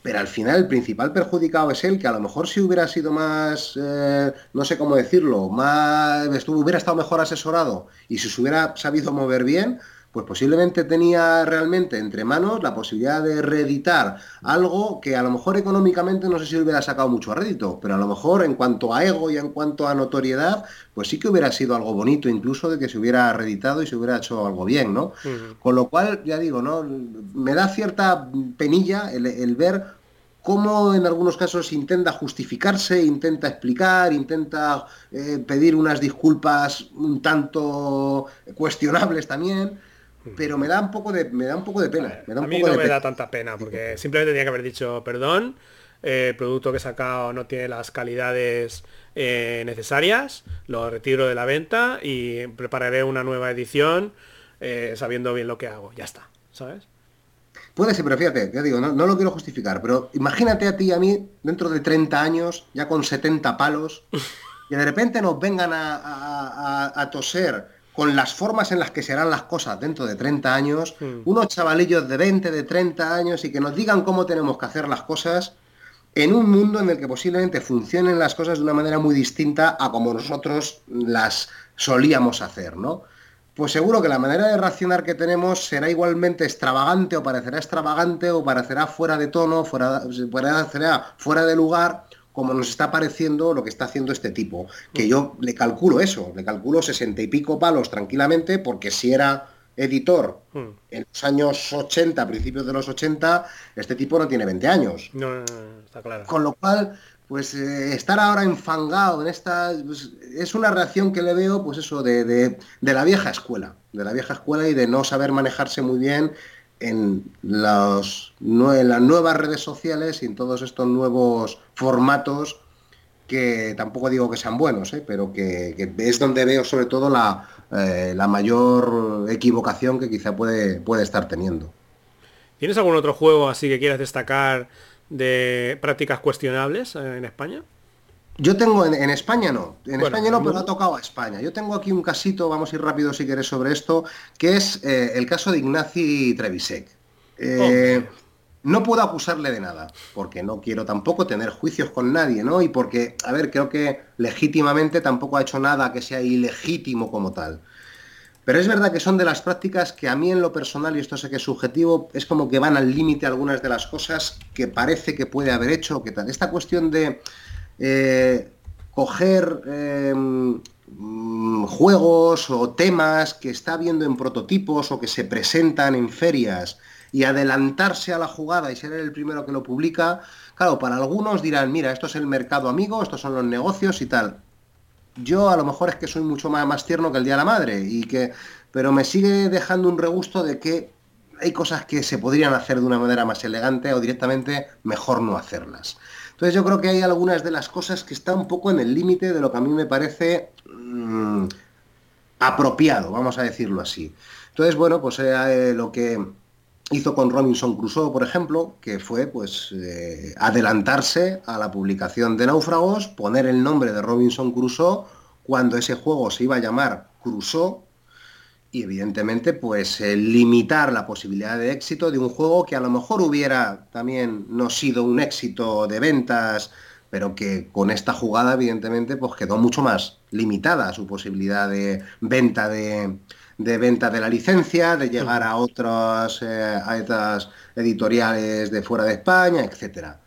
pero al final el principal perjudicado es él, que a lo mejor si hubiera sido más, eh, no sé cómo decirlo, más, hubiera estado mejor asesorado y si se hubiera sabido mover bien, pues posiblemente tenía realmente entre manos la posibilidad de reeditar algo que a lo mejor económicamente no sé si hubiera sacado mucho rédito, pero a lo mejor en cuanto a ego y en cuanto a notoriedad, pues sí que hubiera sido algo bonito incluso de que se hubiera reeditado y se hubiera hecho algo bien, ¿no? Con lo cual, ya digo, ¿no? Me da cierta penilla el ver cómo en algunos casos intenta justificarse, intenta explicar, intenta eh, pedir unas disculpas un tanto cuestionables también, pero me da un poco de, me da un poco de pena. a mí no me da tanta pena, porque simplemente tenía que haber dicho perdón. el producto que he sacado no tiene las calidades eh, necesarias, lo retiro de la venta y prepararé una nueva edición eh, sabiendo bien lo que hago. Ya está, ¿sabes? Puede ser, pero fíjate, te digo, no, lo quiero justificar, pero imagínate a ti y a mí dentro de 30 años, ya con 70 palos, y de repente nos vengan a, toser con las formas en las que serán las cosas dentro de 30 años, hmm. unos chavalillos de 20, de 30 años y que nos digan cómo tenemos que hacer las cosas en un mundo en el que posiblemente funcionen las cosas de una manera muy distinta a como nosotros las solíamos hacer, ¿no? Pues seguro que la manera de reaccionar que tenemos será igualmente extravagante o parecerá extravagante o parecerá fuera de tono, fuera, parecerá fuera de lugar, como nos está pareciendo lo que está haciendo este tipo. Que yo le calculo eso, le calculo sesenta y pico palos tranquilamente, porque si era editor hmm. en los años 80, principios de los 80, este tipo no tiene 20 años. No, está claro. Con lo cual, pues eh, estar ahora enfangado en esta... Pues, es una reacción que le veo, pues eso, de, la vieja escuela, de la vieja escuela y de no saber manejarse muy bien en, los, en las nuevas redes sociales y en todos estos nuevos formatos que tampoco digo que sean buenos, ¿eh? pero que, es donde veo sobre todo la, eh, la mayor equivocación que quizá puede, puede estar teniendo. ¿Tienes algún otro juego así que quieras destacar de prácticas cuestionables eh, en España? Yo tengo en, España no, en España no, pero ha tocado a España. Yo tengo aquí un casito, vamos a ir rápido si quieres sobre esto, que es el caso de Ignacy Trevisek. No puedo acusarle de nada, porque no quiero tampoco tener juicios con nadie, ¿no? Y porque, a ver, creo que legítimamente tampoco ha hecho nada que sea ilegítimo como tal. Pero es verdad que son de las prácticas que a mí en lo personal, y esto sé que es subjetivo, es como que van al límite algunas de las cosas que parece que puede haber hecho, que tal. Esta cuestión de eh, coger em, mm, juegos o temas que está viendo en prototipos o que se presentan en ferias y adelantarse a la jugada y ser el primero que lo publica, claro, para algunos dirán, mira, esto es el mercado amigo, estos son los negocios y tal. Yo a lo mejor es que soy mucho más, más tierno que el Día de la Madre, y que, pero me sigue dejando un regusto de que hay cosas que se podrían hacer de una manera más elegante o directamente mejor no hacerlas. Entonces yo creo que hay algunas de las cosas que están un poco en el límite de lo que a mí me parece mm, apropiado, vamos a decirlo así. Entonces, bueno, pues eh, lo que hizo con Robinson Crusoe, por ejemplo, que fue pues eh, adelantarse a la publicación de Náufragos, poner el nombre de Robinson Crusoe cuando ese juego se iba a llamar Crusoe y evidentemente pues eh, limitar la posibilidad de éxito de un juego que a lo mejor hubiera también no sido un éxito de ventas, pero que con esta jugada evidentemente pues quedó mucho más limitada su posibilidad de venta de, de venta de la licencia, de llegar a otras, eh, a editoriales de fuera de España, etcétera.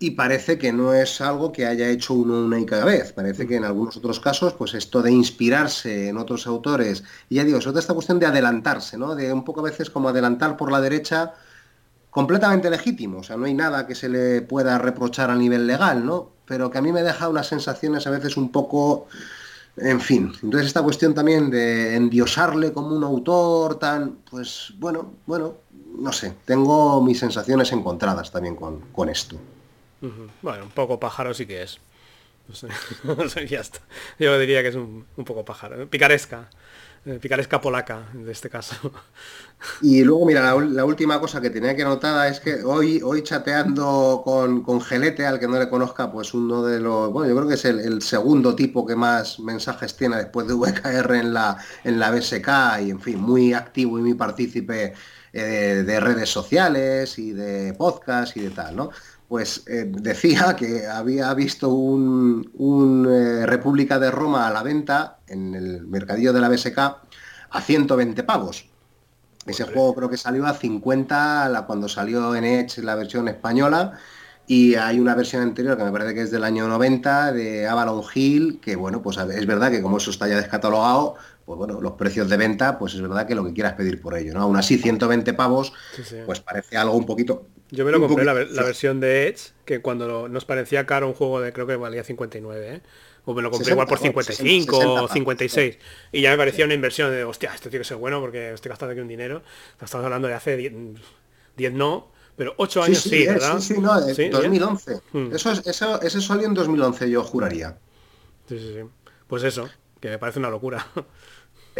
Y parece que no es algo que haya hecho uno una única vez. Parece que en algunos otros casos, pues esto de inspirarse en otros autores, y ya digo, sobre esta cuestión de adelantarse, ¿no? De un poco a veces como adelantar por la derecha, completamente legítimo. O sea, no hay nada que se le pueda reprochar a nivel legal, ¿no? Pero que a mí me deja unas sensaciones a veces un poco en fin, entonces esta cuestión también de endiosarle como un autor tan, pues bueno, bueno, no sé, tengo mis sensaciones encontradas también con, esto. Bueno, un poco pájaro sí que es. Ya está. Yo diría que es un, un poco pájaro. Picaresca. Eh, picaresca polaca, en este caso. Y luego, mira, la, última cosa que tenía que anotar es que hoy, hoy chateando con, con, Gelete, al que no le conozca, pues uno de los, bueno, yo creo que es el, segundo tipo que más mensajes tiene después de VKR en la, en la BSK y, en fin, muy activo y muy partícipe eh, de redes sociales y de podcast y de tal, ¿no? pues eh, decía que había visto un, eh, República de Roma a la venta en el mercadillo de la BSK a 120 pavos. Ese juego creo que salió a 50 la, cuando salió en Edge la versión española y hay una versión anterior que me parece que es del año 90 de Avalon Hill, que bueno, pues es verdad que como eso está ya descatalogado, pues bueno, los precios de venta, pues es verdad que lo que quieras pedir por ello, ¿no? Aún así, 120 pavos, pues parece algo un poquito... Yo me lo compré la, versión de Edge, que cuando nos parecía caro un juego de creo que valía 59, ¿eh? O me lo compré igual por 55 o 56. Y ya me parecía una inversión de, hostia, esto tiene que ser bueno porque estoy gastando aquí un dinero. Estamos hablando de hace 10, no, Pero ocho años sí, eh, ¿verdad? Sí, sí, no, 2011. Hmm. Eso, es, eso, ese salió en 2011, yo juraría. Sí, sí, sí. Pues eso, que me parece una locura.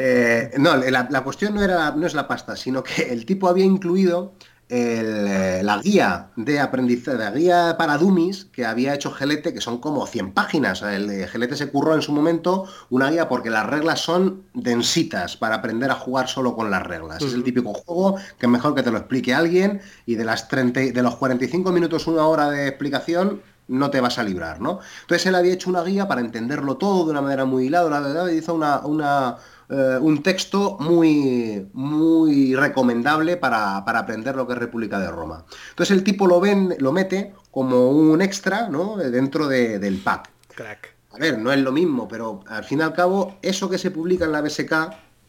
Eh, no, la, cuestión no, era, no es la pasta, sino que el tipo había incluido eh, la guía de aprendizaje, la guía para dummies que había hecho Gelete, que son como 100 páginas. El Gelete se curró en su momento una guía porque las reglas son densitas para aprender a jugar solo con las reglas. Es el típico juego que es mejor que te lo explique alguien y de, las 30, de los 45 minutos, una hora de explicación, no te vas a librar, ¿no? Entonces él había hecho una guía para entenderlo todo de una manera muy hilada, la verdad, y hizo una, una eh, un texto muy, muy recomendable para, aprender lo que es República de Roma. Entonces el tipo lo, ven, lo mete como un extra ¿no? dentro del pack. Crack. A ver, no es lo mismo, pero al fin y al cabo, eso que se publica en la BSK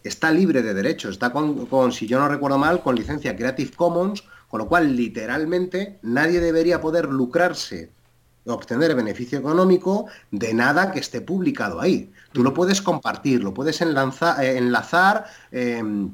está libre de derechos, está con, con, si yo no recuerdo mal, con licencia Creative Commons, con lo cual literalmente nadie debería poder lucrarse obtener beneficio económico de nada que esté publicado ahí. Tú lo puedes compartir, lo puedes enlazar, eh, enlazar em,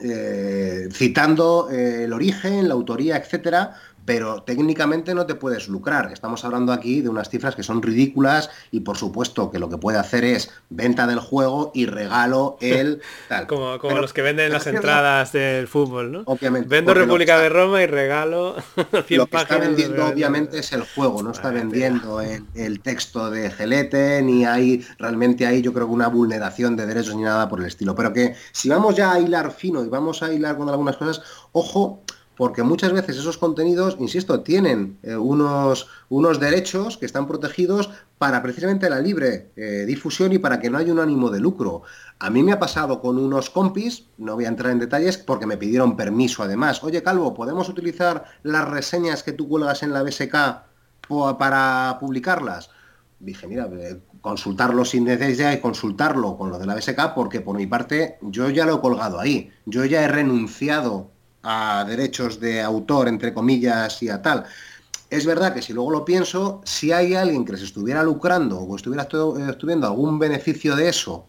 eh, citando eh, el origen, la autoría, etcétera, pero técnicamente no te puedes lucrar. Estamos hablando aquí de unas cifras que son ridículas y por supuesto que lo que puede hacer es venta del juego y regalo el tal. como, los que venden las entradas del fútbol, ¿no? Obviamente. Vendo República de Roma y regalo 100 Lo que está vendiendo obviamente es el juego, no está vendiendo el, texto de gelete, ni hay realmente ahí yo creo que una vulneración de derechos ni nada por el estilo. Pero que si vamos ya a hilar fino y vamos a hilar con algunas cosas, ojo porque muchas veces esos contenidos, insisto, tienen eh, unos, unos derechos que están protegidos para precisamente la libre eh, difusión y para que no haya un ánimo de lucro. A mí me ha pasado con unos compis, no voy a entrar en detalles porque me pidieron permiso además. Oye, Calvo, ¿podemos utilizar las reseñas que tú cuelgas en la BSK para publicarlas? Dije, mira, eh, consultarlo sin necesidad y consultarlo con lo de la BSK porque por mi parte yo ya lo he colgado ahí. Yo ya he renunciado a derechos de autor, entre comillas, y a tal. Es verdad que si luego lo pienso, si hay alguien que se estuviera lucrando o estuviera obteniendo algún beneficio de eso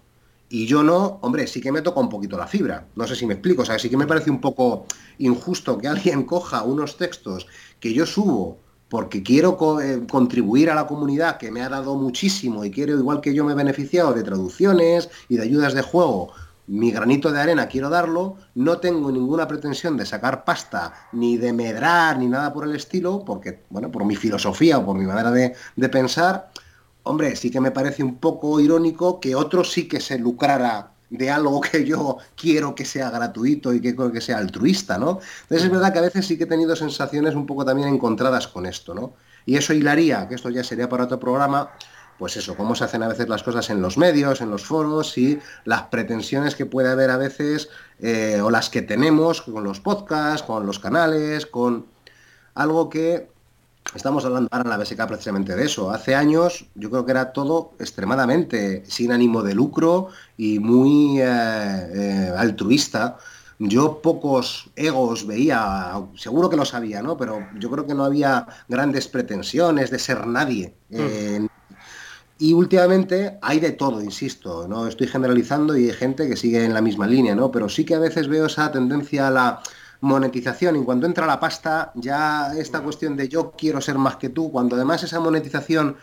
y yo no, hombre, sí que me toca un poquito la fibra. No sé si me explico, o sea, sí que me parece un poco injusto que alguien coja unos textos que yo subo porque quiero eh, contribuir a la comunidad que me ha dado muchísimo y quiero, igual que yo me he beneficiado de traducciones y de ayudas de juego, mi granito de arena quiero darlo, no tengo ninguna pretensión de sacar pasta, ni de medrar, ni nada por el estilo, porque, bueno, por mi filosofía o por mi manera de, pensar, hombre, sí que me parece un poco irónico que otro sí que se lucrara de algo que yo quiero que sea gratuito y que que sea altruista, ¿no? Entonces es verdad que a veces sí que he tenido sensaciones un poco también encontradas con esto, ¿no? Y eso hilaría, que esto ya sería para otro programa, pues eso, cómo se hacen a veces las cosas en los medios, en los foros y las pretensiones que puede haber a veces eh, o las que tenemos con los podcasts, con los canales, con algo que estamos hablando ahora en la BSK precisamente de eso. Hace años yo creo que era todo extremadamente sin ánimo de lucro y muy eh, eh, altruista. Yo pocos egos veía, seguro que lo sabía, ¿no? Pero yo creo que no había grandes pretensiones de ser nadie. Mm. Y últimamente hay de todo, insisto, no estoy generalizando y hay gente que sigue en la misma línea, ¿no? Pero sí que a veces veo esa tendencia a la monetización y cuando entra la pasta ya esta cuestión de yo quiero ser más que tú, cuando además esa monetización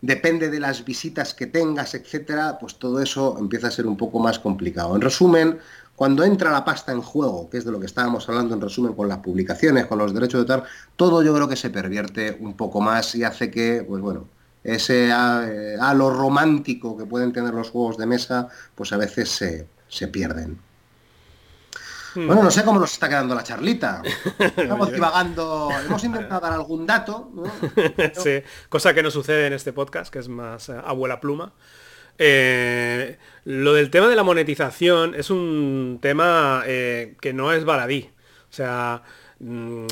depende de las visitas que tengas, etcétera, pues todo eso empieza a ser un poco más complicado. En resumen, cuando entra la pasta en juego, que es de lo que estábamos hablando en resumen con las publicaciones, con los derechos de tal, todo yo creo que se pervierte un poco más y hace que, pues bueno, ese eh, a, lo romántico que pueden tener los juegos de mesa, pues a veces se, pierden. Hmm. Bueno, no sé cómo nos está quedando la charlita. Estamos divagando. Hemos intentado dar algún dato. sí, cosa que no sucede en este podcast, que es más eh, abuela pluma. Eh, lo del tema de la monetización es un tema que no es baladí. O sea, mm,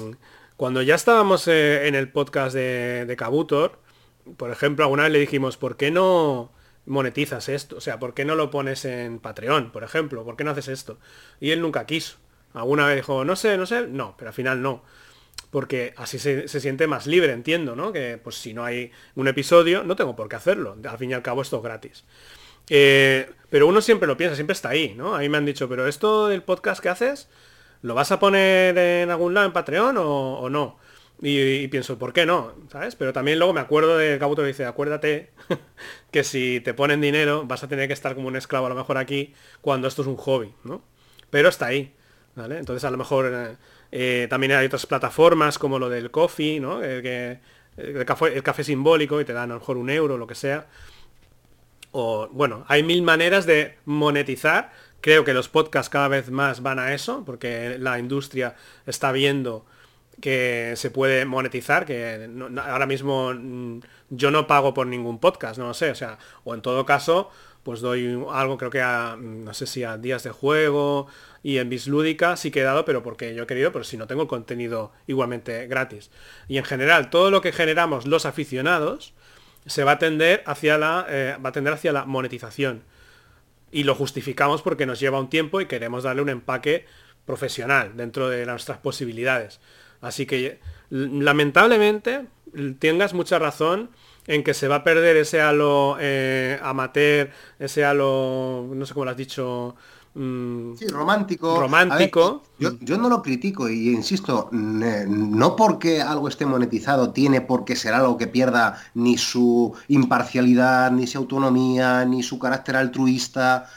cuando ya estábamos en el podcast de, de Kabutor, por ejemplo, alguna vez le dijimos, ¿por qué no monetizas esto? O sea, ¿por qué no lo pones en Patreon, por ejemplo? ¿Por qué no haces esto? Y él nunca quiso. Alguna vez dijo, no sé, no sé, no, pero al final no. Porque así se, siente más libre, entiendo, ¿no? Que pues si no hay un episodio, no tengo por qué hacerlo. Al fin y al cabo esto es gratis. Eh, pero uno siempre lo piensa, siempre está ahí, ¿no? A mí me han dicho, pero esto del podcast que haces, ¿lo vas a poner en algún lado en Patreon o, no? Y, pienso, ¿por qué no? ¿Sabes? Pero también luego me acuerdo de Cabuto que dice, acuérdate que si te ponen dinero vas a tener que estar como un esclavo a lo mejor aquí cuando esto es un hobby, ¿no? Pero está ahí, ¿vale? Entonces a lo mejor eh, eh, también hay otras plataformas como lo del coffee, ¿no? que, el, café, el café simbólico y te dan a lo mejor un euro, lo que sea. O, bueno, hay mil maneras de monetizar. Creo que los podcasts cada vez más van a eso, porque la industria está viendo que se puede monetizar, que ahora mismo mm, yo no pago por ningún podcast, no lo sé, o sea, o en todo caso, pues doy algo, creo que a, mm, no sé si a días de juego y en Bislúdica sí que he dado, pero porque yo he querido, pero si no tengo el contenido igualmente gratis. Y en general, todo lo que generamos los aficionados se va a tender hacia la, eh, va a tender hacia la monetización. Y lo justificamos porque nos lleva un tiempo y queremos darle un empaque profesional dentro de nuestras posibilidades. Así que lamentablemente tengas mucha razón en que se va a perder ese halo eh, amateur, ese halo, no sé cómo lo has dicho, mm, sí, romántico. Romántico. yo, no lo critico y insisto, no porque algo esté monetizado tiene por qué ser algo que pierda ni su imparcialidad, ni su autonomía, ni su carácter altruista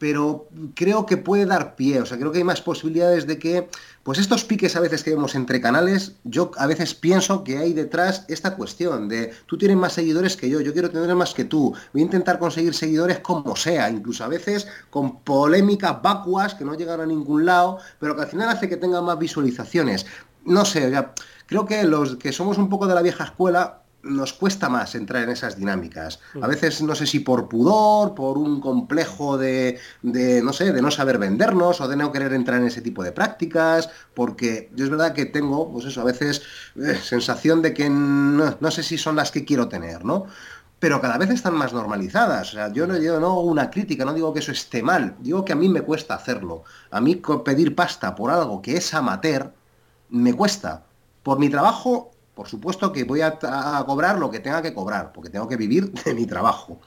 pero creo que puede dar pie, o sea, creo que hay más posibilidades de que, pues estos piques a veces que vemos entre canales, yo a veces pienso que hay detrás esta cuestión de, tú tienes más seguidores que yo, yo quiero tener más que tú, voy a intentar conseguir seguidores como sea, incluso a veces con polémicas vacuas que no llegan a ningún lado, pero que al final hace que tengan más visualizaciones. No sé, creo que los que somos un poco de la vieja escuela, nos cuesta más entrar en esas dinámicas. A mm. veces no sé si por pudor, por un complejo de, no sé, de no saber vendernos o de no querer entrar en ese tipo de prácticas, porque yo es verdad que tengo, pues eso, a veces eh, sensación de que no, sé si son las que quiero tener, ¿no? Pero cada vez están más normalizadas. O sea, yo no, yo no hago una crítica, no digo que eso esté mal, digo que a mí me cuesta hacerlo. A mí pedir pasta por algo que es amateur, me cuesta. Por mi trabajo por supuesto que voy a, cobrar lo que tenga que cobrar, porque tengo que vivir de mi trabajo.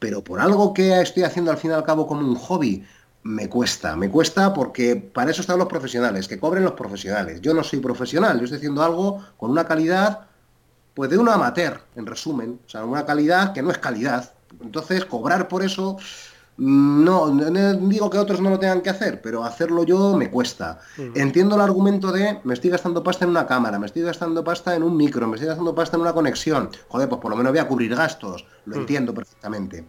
Pero por algo que estoy haciendo al fin y al cabo como un hobby, me cuesta. Me cuesta porque para eso están los profesionales, que cobren los profesionales. Yo no soy profesional, yo estoy haciendo algo con una calidad, pues de un amateur, en resumen. O sea, una calidad que no es calidad. Entonces, cobrar por eso no, digo que otros no lo tengan que hacer, pero hacerlo yo me cuesta. Entiendo el argumento de me estoy gastando pasta en una cámara, me estoy gastando pasta en un micro, me estoy gastando pasta en una conexión. Joder, pues por lo menos voy a cubrir gastos. Lo entiendo perfectamente.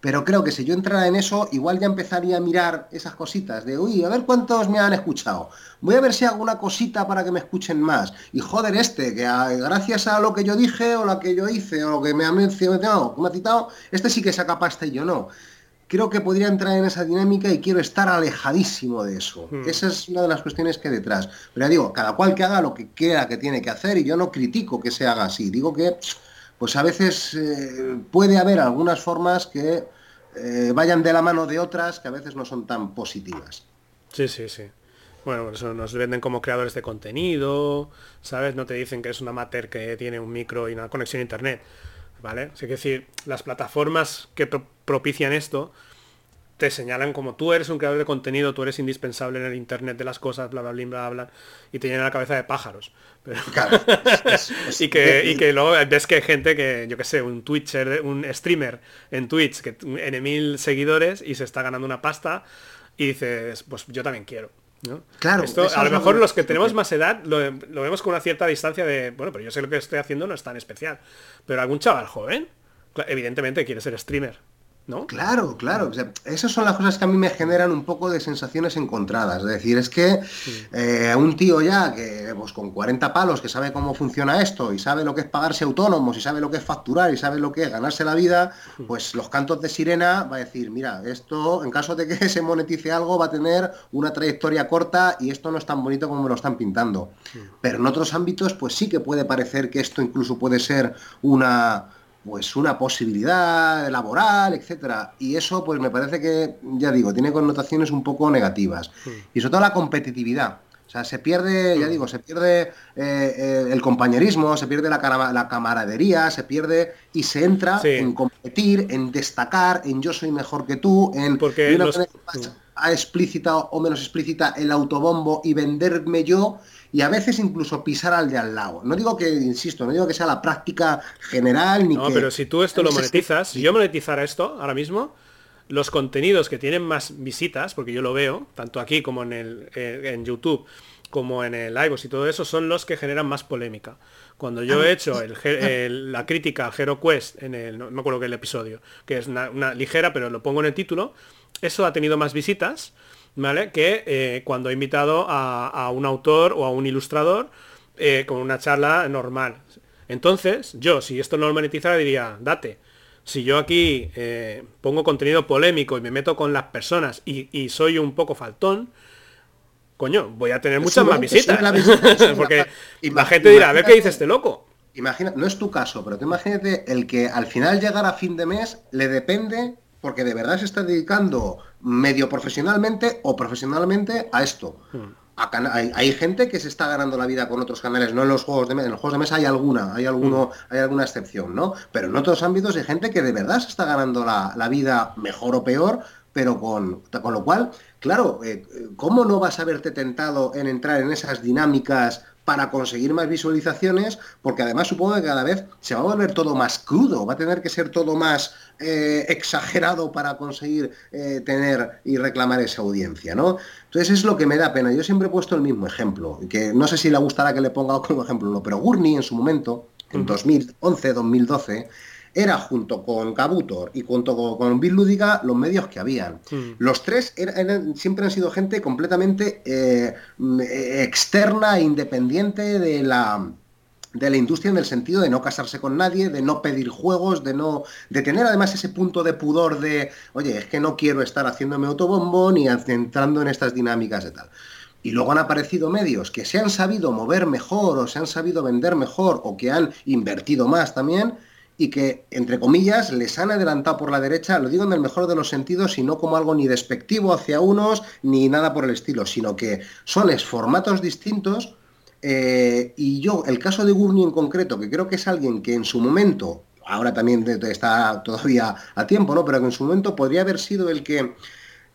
Pero creo que si yo entrara en eso, igual ya empezaría a mirar esas cositas de, uy, a ver cuántos me han escuchado. Voy a ver si hago una cosita para que me escuchen más. Y joder, este, que gracias a lo que yo dije, o lo que yo hice, o lo que me ha mencionado, me ha citado, este sí que saca pasta y yo no creo que podría entrar en esa dinámica y quiero estar alejadísimo de eso. Hmm. Esa es una de las cuestiones que hay detrás. Pero ya digo, cada cual que haga lo que quiera que tiene que hacer y yo no critico que se haga así. Digo que pues a veces eh, puede haber algunas formas que eh, vayan de la mano de otras que a veces no son tan positivas. Sí, sí, sí. Bueno, eso nos venden como creadores de contenido, ¿sabes? No te dicen que es un amateur que tiene un micro y una conexión a internet. ¿Vale? Es decir, las plataformas que propician esto te señalan como tú eres un creador de contenido, tú eres indispensable en el Internet de las cosas, bla, bla, bla, bla, bla, y te llenan la cabeza de pájaros. y, que, y que luego ves que hay gente que, yo que sé, un Twitcher, un streamer en Twitch que tiene mil seguidores y se está ganando una pasta y dices, pues yo también quiero. Claro, Esto, a lo mejor los que tenemos más edad lo, vemos con una cierta distancia de, bueno, pero yo sé lo que estoy haciendo no es tan especial. Pero algún chaval joven, evidentemente quiere ser streamer. Claro, claro. esas son las cosas que a mí me generan un poco de sensaciones encontradas. Es decir, es que eh, un tío ya que pues, con 40 palos que sabe cómo funciona esto y sabe lo que es pagarse autónomos y sabe lo que es facturar y sabe lo que es ganarse la vida, pues los cantos de sirena va a decir, mira, esto en caso de que se monetice algo va a tener una trayectoria corta y esto no es tan bonito como me lo están pintando. Pero en otros ámbitos, pues sí que puede parecer que esto incluso puede ser una pues una posibilidad laboral, etcétera. Y eso, pues me parece que, ya digo, tiene connotaciones un poco negativas. Hmm. Y sobre todo la competitividad. O sea, se pierde, ya hmm. digo, se pierde eh, eh, el compañerismo, se pierde la, la, camaradería, se pierde y se entra en competir, en destacar, en yo soy mejor que tú, en... Porque explícita o menos explícita el autobombo y venderme yo y a veces incluso pisar al de al lado. No digo que, insisto, no digo que sea la práctica general ni no, pero si tú esto lo monetizas, si yo monetizara esto ahora mismo, los contenidos que tienen más visitas, porque yo lo veo, tanto aquí como en, el, eh, en YouTube, como en el iVoox y todo eso, son los que generan más polémica. Cuando yo he hecho la crítica a Hero Quest en el, no me acuerdo qué el episodio, que es una, ligera, pero lo pongo en el título, eso ha tenido más visitas, ¿vale? Que eh, cuando he invitado a, un autor o a un ilustrador eh, con una charla normal. Entonces, yo, si esto no lo monetizara, diría, date. Si yo aquí eh, pongo contenido polémico y me meto con las personas y soy un poco faltón, coño, voy a tener muchas más visitas. Porque la gente dirá, a ver qué dice este loco. Imagina, no es tu caso, pero te imagínate el que al final llegar a fin de mes le depende porque de verdad se está dedicando medio profesionalmente o profesionalmente a esto. Hmm. hay, gente que se está ganando la vida con otros canales, no en los juegos de mesa. En los juegos de mesa hay alguna, hay alguno, hmm. hay alguna excepción, ¿no? Pero en otros ámbitos hay gente que de verdad se está ganando la, la vida mejor o peor pero con, con lo cual, claro, eh, ¿cómo no vas a verte tentado en entrar en esas dinámicas para conseguir más visualizaciones? Porque además supongo que cada vez se va a volver todo más crudo, va a tener que ser todo más eh, exagerado para conseguir eh, tener y reclamar esa audiencia, ¿no? Entonces es lo que me da pena. Yo siempre he puesto el mismo ejemplo, que no sé si le gustará que le ponga como ejemplo, no, pero Gurney en su momento, en 2011, 2012, era junto con Kabutor y junto con, Bill Lúdica los medios que habían. Hmm. Los tres siempre han sido gente completamente eh, externa e independiente de la de la industria en el sentido de no casarse con nadie, de no pedir juegos, de no de tener además ese punto de pudor de, oye, es que no quiero estar haciéndome autobombo ni entrando en estas dinámicas de tal. Y luego han aparecido medios que se han sabido mover mejor o se han sabido vender mejor o que han invertido más también y que, entre comillas, les han adelantado por la derecha, lo digo en el mejor de los sentidos, y no como algo ni despectivo hacia unos, ni nada por el estilo, sino que son formatos distintos. Eh, y yo, el caso de Gurney en concreto, que creo que es alguien que en su momento, ahora también está todavía a tiempo, ¿no? Pero que en su momento podría haber sido el que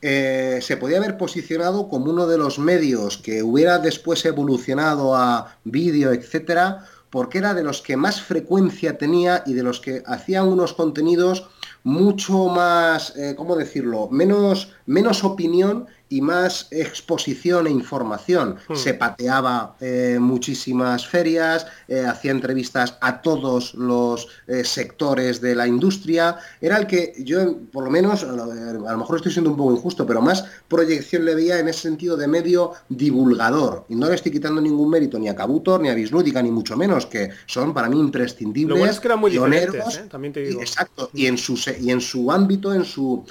eh, se podía haber posicionado como uno de los medios que hubiera después evolucionado a vídeo, etcétera, porque era de los que más frecuencia tenía y de los que hacían unos contenidos mucho más, eh, ¿cómo decirlo?, menos, menos opinión y más exposición e información. Hmm. Se pateaba eh, muchísimas ferias, eh, hacía entrevistas a todos los eh, sectores de la industria. Era el que yo, por lo menos, a lo, mejor estoy siendo un poco injusto, pero más proyección le veía en ese sentido de medio divulgador. Y no le estoy quitando ningún mérito ni a Cabutor, ni a Bislúdica, ni mucho menos, que son para mí imprescindibles. Lo es que eran muy pioneros, También te digo. exacto, y en su, y en su ámbito, en su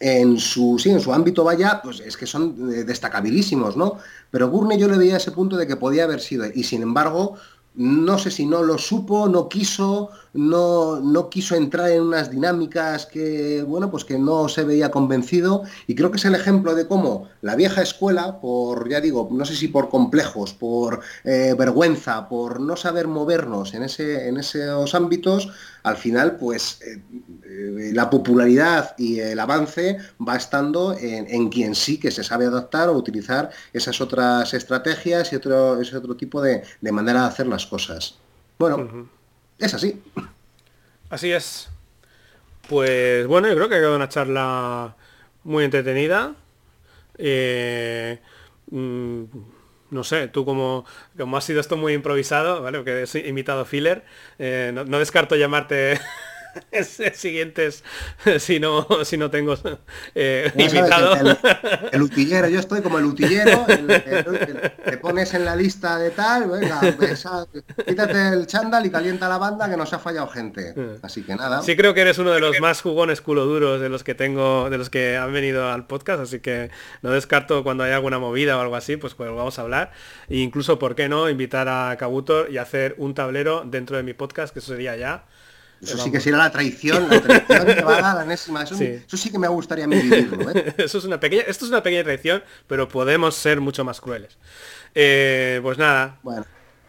en su, sí, en su ámbito vaya, pues es que son eh, destacabilísimos, ¿no? Pero Gurney yo le veía ese punto de que podía haber sido, y sin embargo, no sé si no lo supo, no quiso, no, no quiso entrar en unas dinámicas que, bueno, pues que no se veía convencido. Y creo que es el ejemplo de cómo la vieja escuela, por, ya digo, no sé si por complejos, por eh, vergüenza, por no saber movernos en, ese, en esos ámbitos, al final, pues eh, eh, la popularidad y el avance va estando en, quien sí que se sabe adaptar o utilizar esas otras estrategias y otro, ese otro tipo de, manera de hacer las cosas. Bueno, es así. Así es. Pues bueno, yo creo que ha quedado una charla muy entretenida. Eh, mm, no sé, tú como, como has sido esto muy improvisado, ¿vale? Porque he imitado filler, eh, no, descarto llamarte siguientes si no si no tengo eh, invitado. El, utillero, yo estoy como el utillero, te pones en la lista de tal, venga, pues, ah, quítate el chándal y calienta la banda que nos ha fallado gente. Así que nada. Sí creo que eres uno de los más jugones culo duros de los que tengo, de los que han venido al podcast, así que no descarto cuando haya alguna movida o algo así, pues, pues vamos a hablar. E incluso, ¿por qué no? Invitar a Kabutor y hacer un tablero dentro de mi podcast, que eso sería ya eso sí que será la traición, la traición que va a la enésima. Eso sí. que me gustaría a mí vivirlo. ¿eh? Eso es una pequeña, esto es una pequeña traición, pero podemos ser mucho más crueles. Eh, pues nada. Bueno.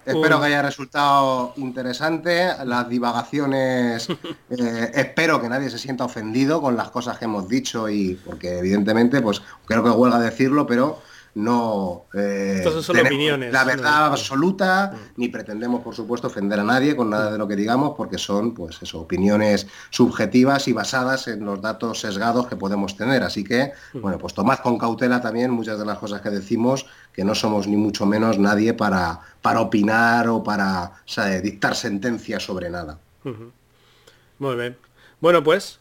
Espero que haya resultado interesante. Las divagaciones, eh, espero que nadie se sienta ofendido con las cosas que hemos dicho y porque evidentemente, pues creo que huelga decirlo, pero no eh, son opiniones la verdad absoluta mm. ni pretendemos por supuesto ofender a nadie con nada de lo que digamos porque son pues eso opiniones subjetivas y basadas en los datos sesgados que podemos tener. Así que mm. bueno pues tomad con cautela también muchas de las cosas que decimos que no somos ni mucho menos nadie para para opinar o para dictar sentencias sobre nada. Muy bien. Bueno pues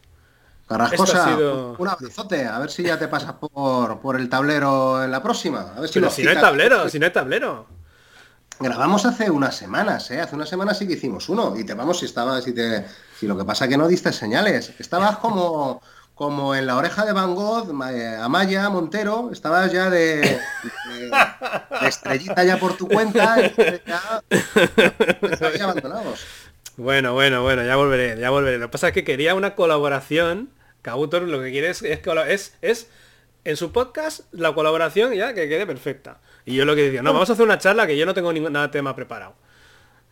Carrascosa, un abrazote, a ver si ya te pasas por, por el tablero en la próxima. A ver si, si no hay tablero, si no hay tablero. Grabamos hace unas semanas, ¿eh? Hace unas semanas sí que hicimos uno. Y te vamos si estaba, si te. Si lo que pasa que no diste señales. Estabas como. Como en la oreja de Van Gogh, eh, Amaya, Montero, estabas ya de, estrellita ya por tu cuenta, ya, abandonados. Bueno, bueno, bueno, ya volveré, ya volveré. Lo que pasa es que quería una colaboración Kabutor lo que quiere es, es, es, en su podcast la colaboración ya que quede perfecta. Y yo lo que decía, no, vamos a hacer una charla que yo no tengo ningún nada tema preparado.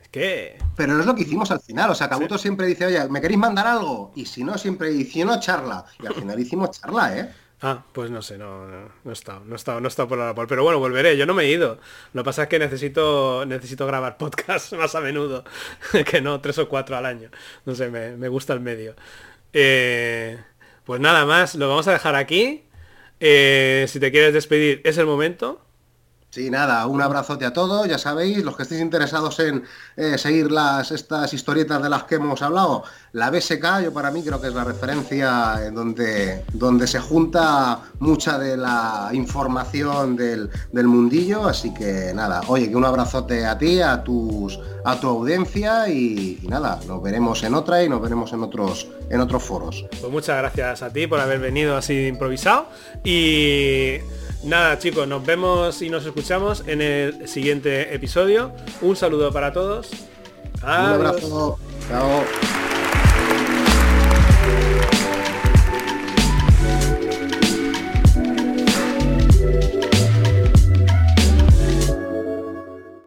Es que... Pero no es lo que hicimos al final. O sea, Kabuto siempre dice, oye, ¿me queréis mandar algo? Y si no, siempre dice, no, charla. Y al final hicimos charla, ¿eh? Ah, pues no sé, no, no, no he estado, no he estado, no he estado por la Pero bueno, volveré, yo no me he ido. Lo que pasa es que necesito, necesito grabar podcast más a menudo, que no, tres o cuatro al año. No sé, me, me gusta el medio. Eh, pues nada más, lo vamos a dejar aquí. Eh, si te quieres despedir, es el momento. Sí, nada, un abrazote a todos, ya sabéis, los que estéis interesados en eh, seguir las, estas historietas de las que hemos hablado, la BSK, yo para mí creo que es la referencia en donde, donde se junta mucha de la información del, mundillo, así que nada, oye, que un abrazote a ti, a tus a tu audiencia y, y, nada, nos veremos en otra y nos veremos en otros en otros foros. Pues muchas gracias a ti por haber venido así improvisado y Nada chicos, nos vemos y nos escuchamos en el siguiente episodio. Un saludo para todos. Un abrazo. Chao.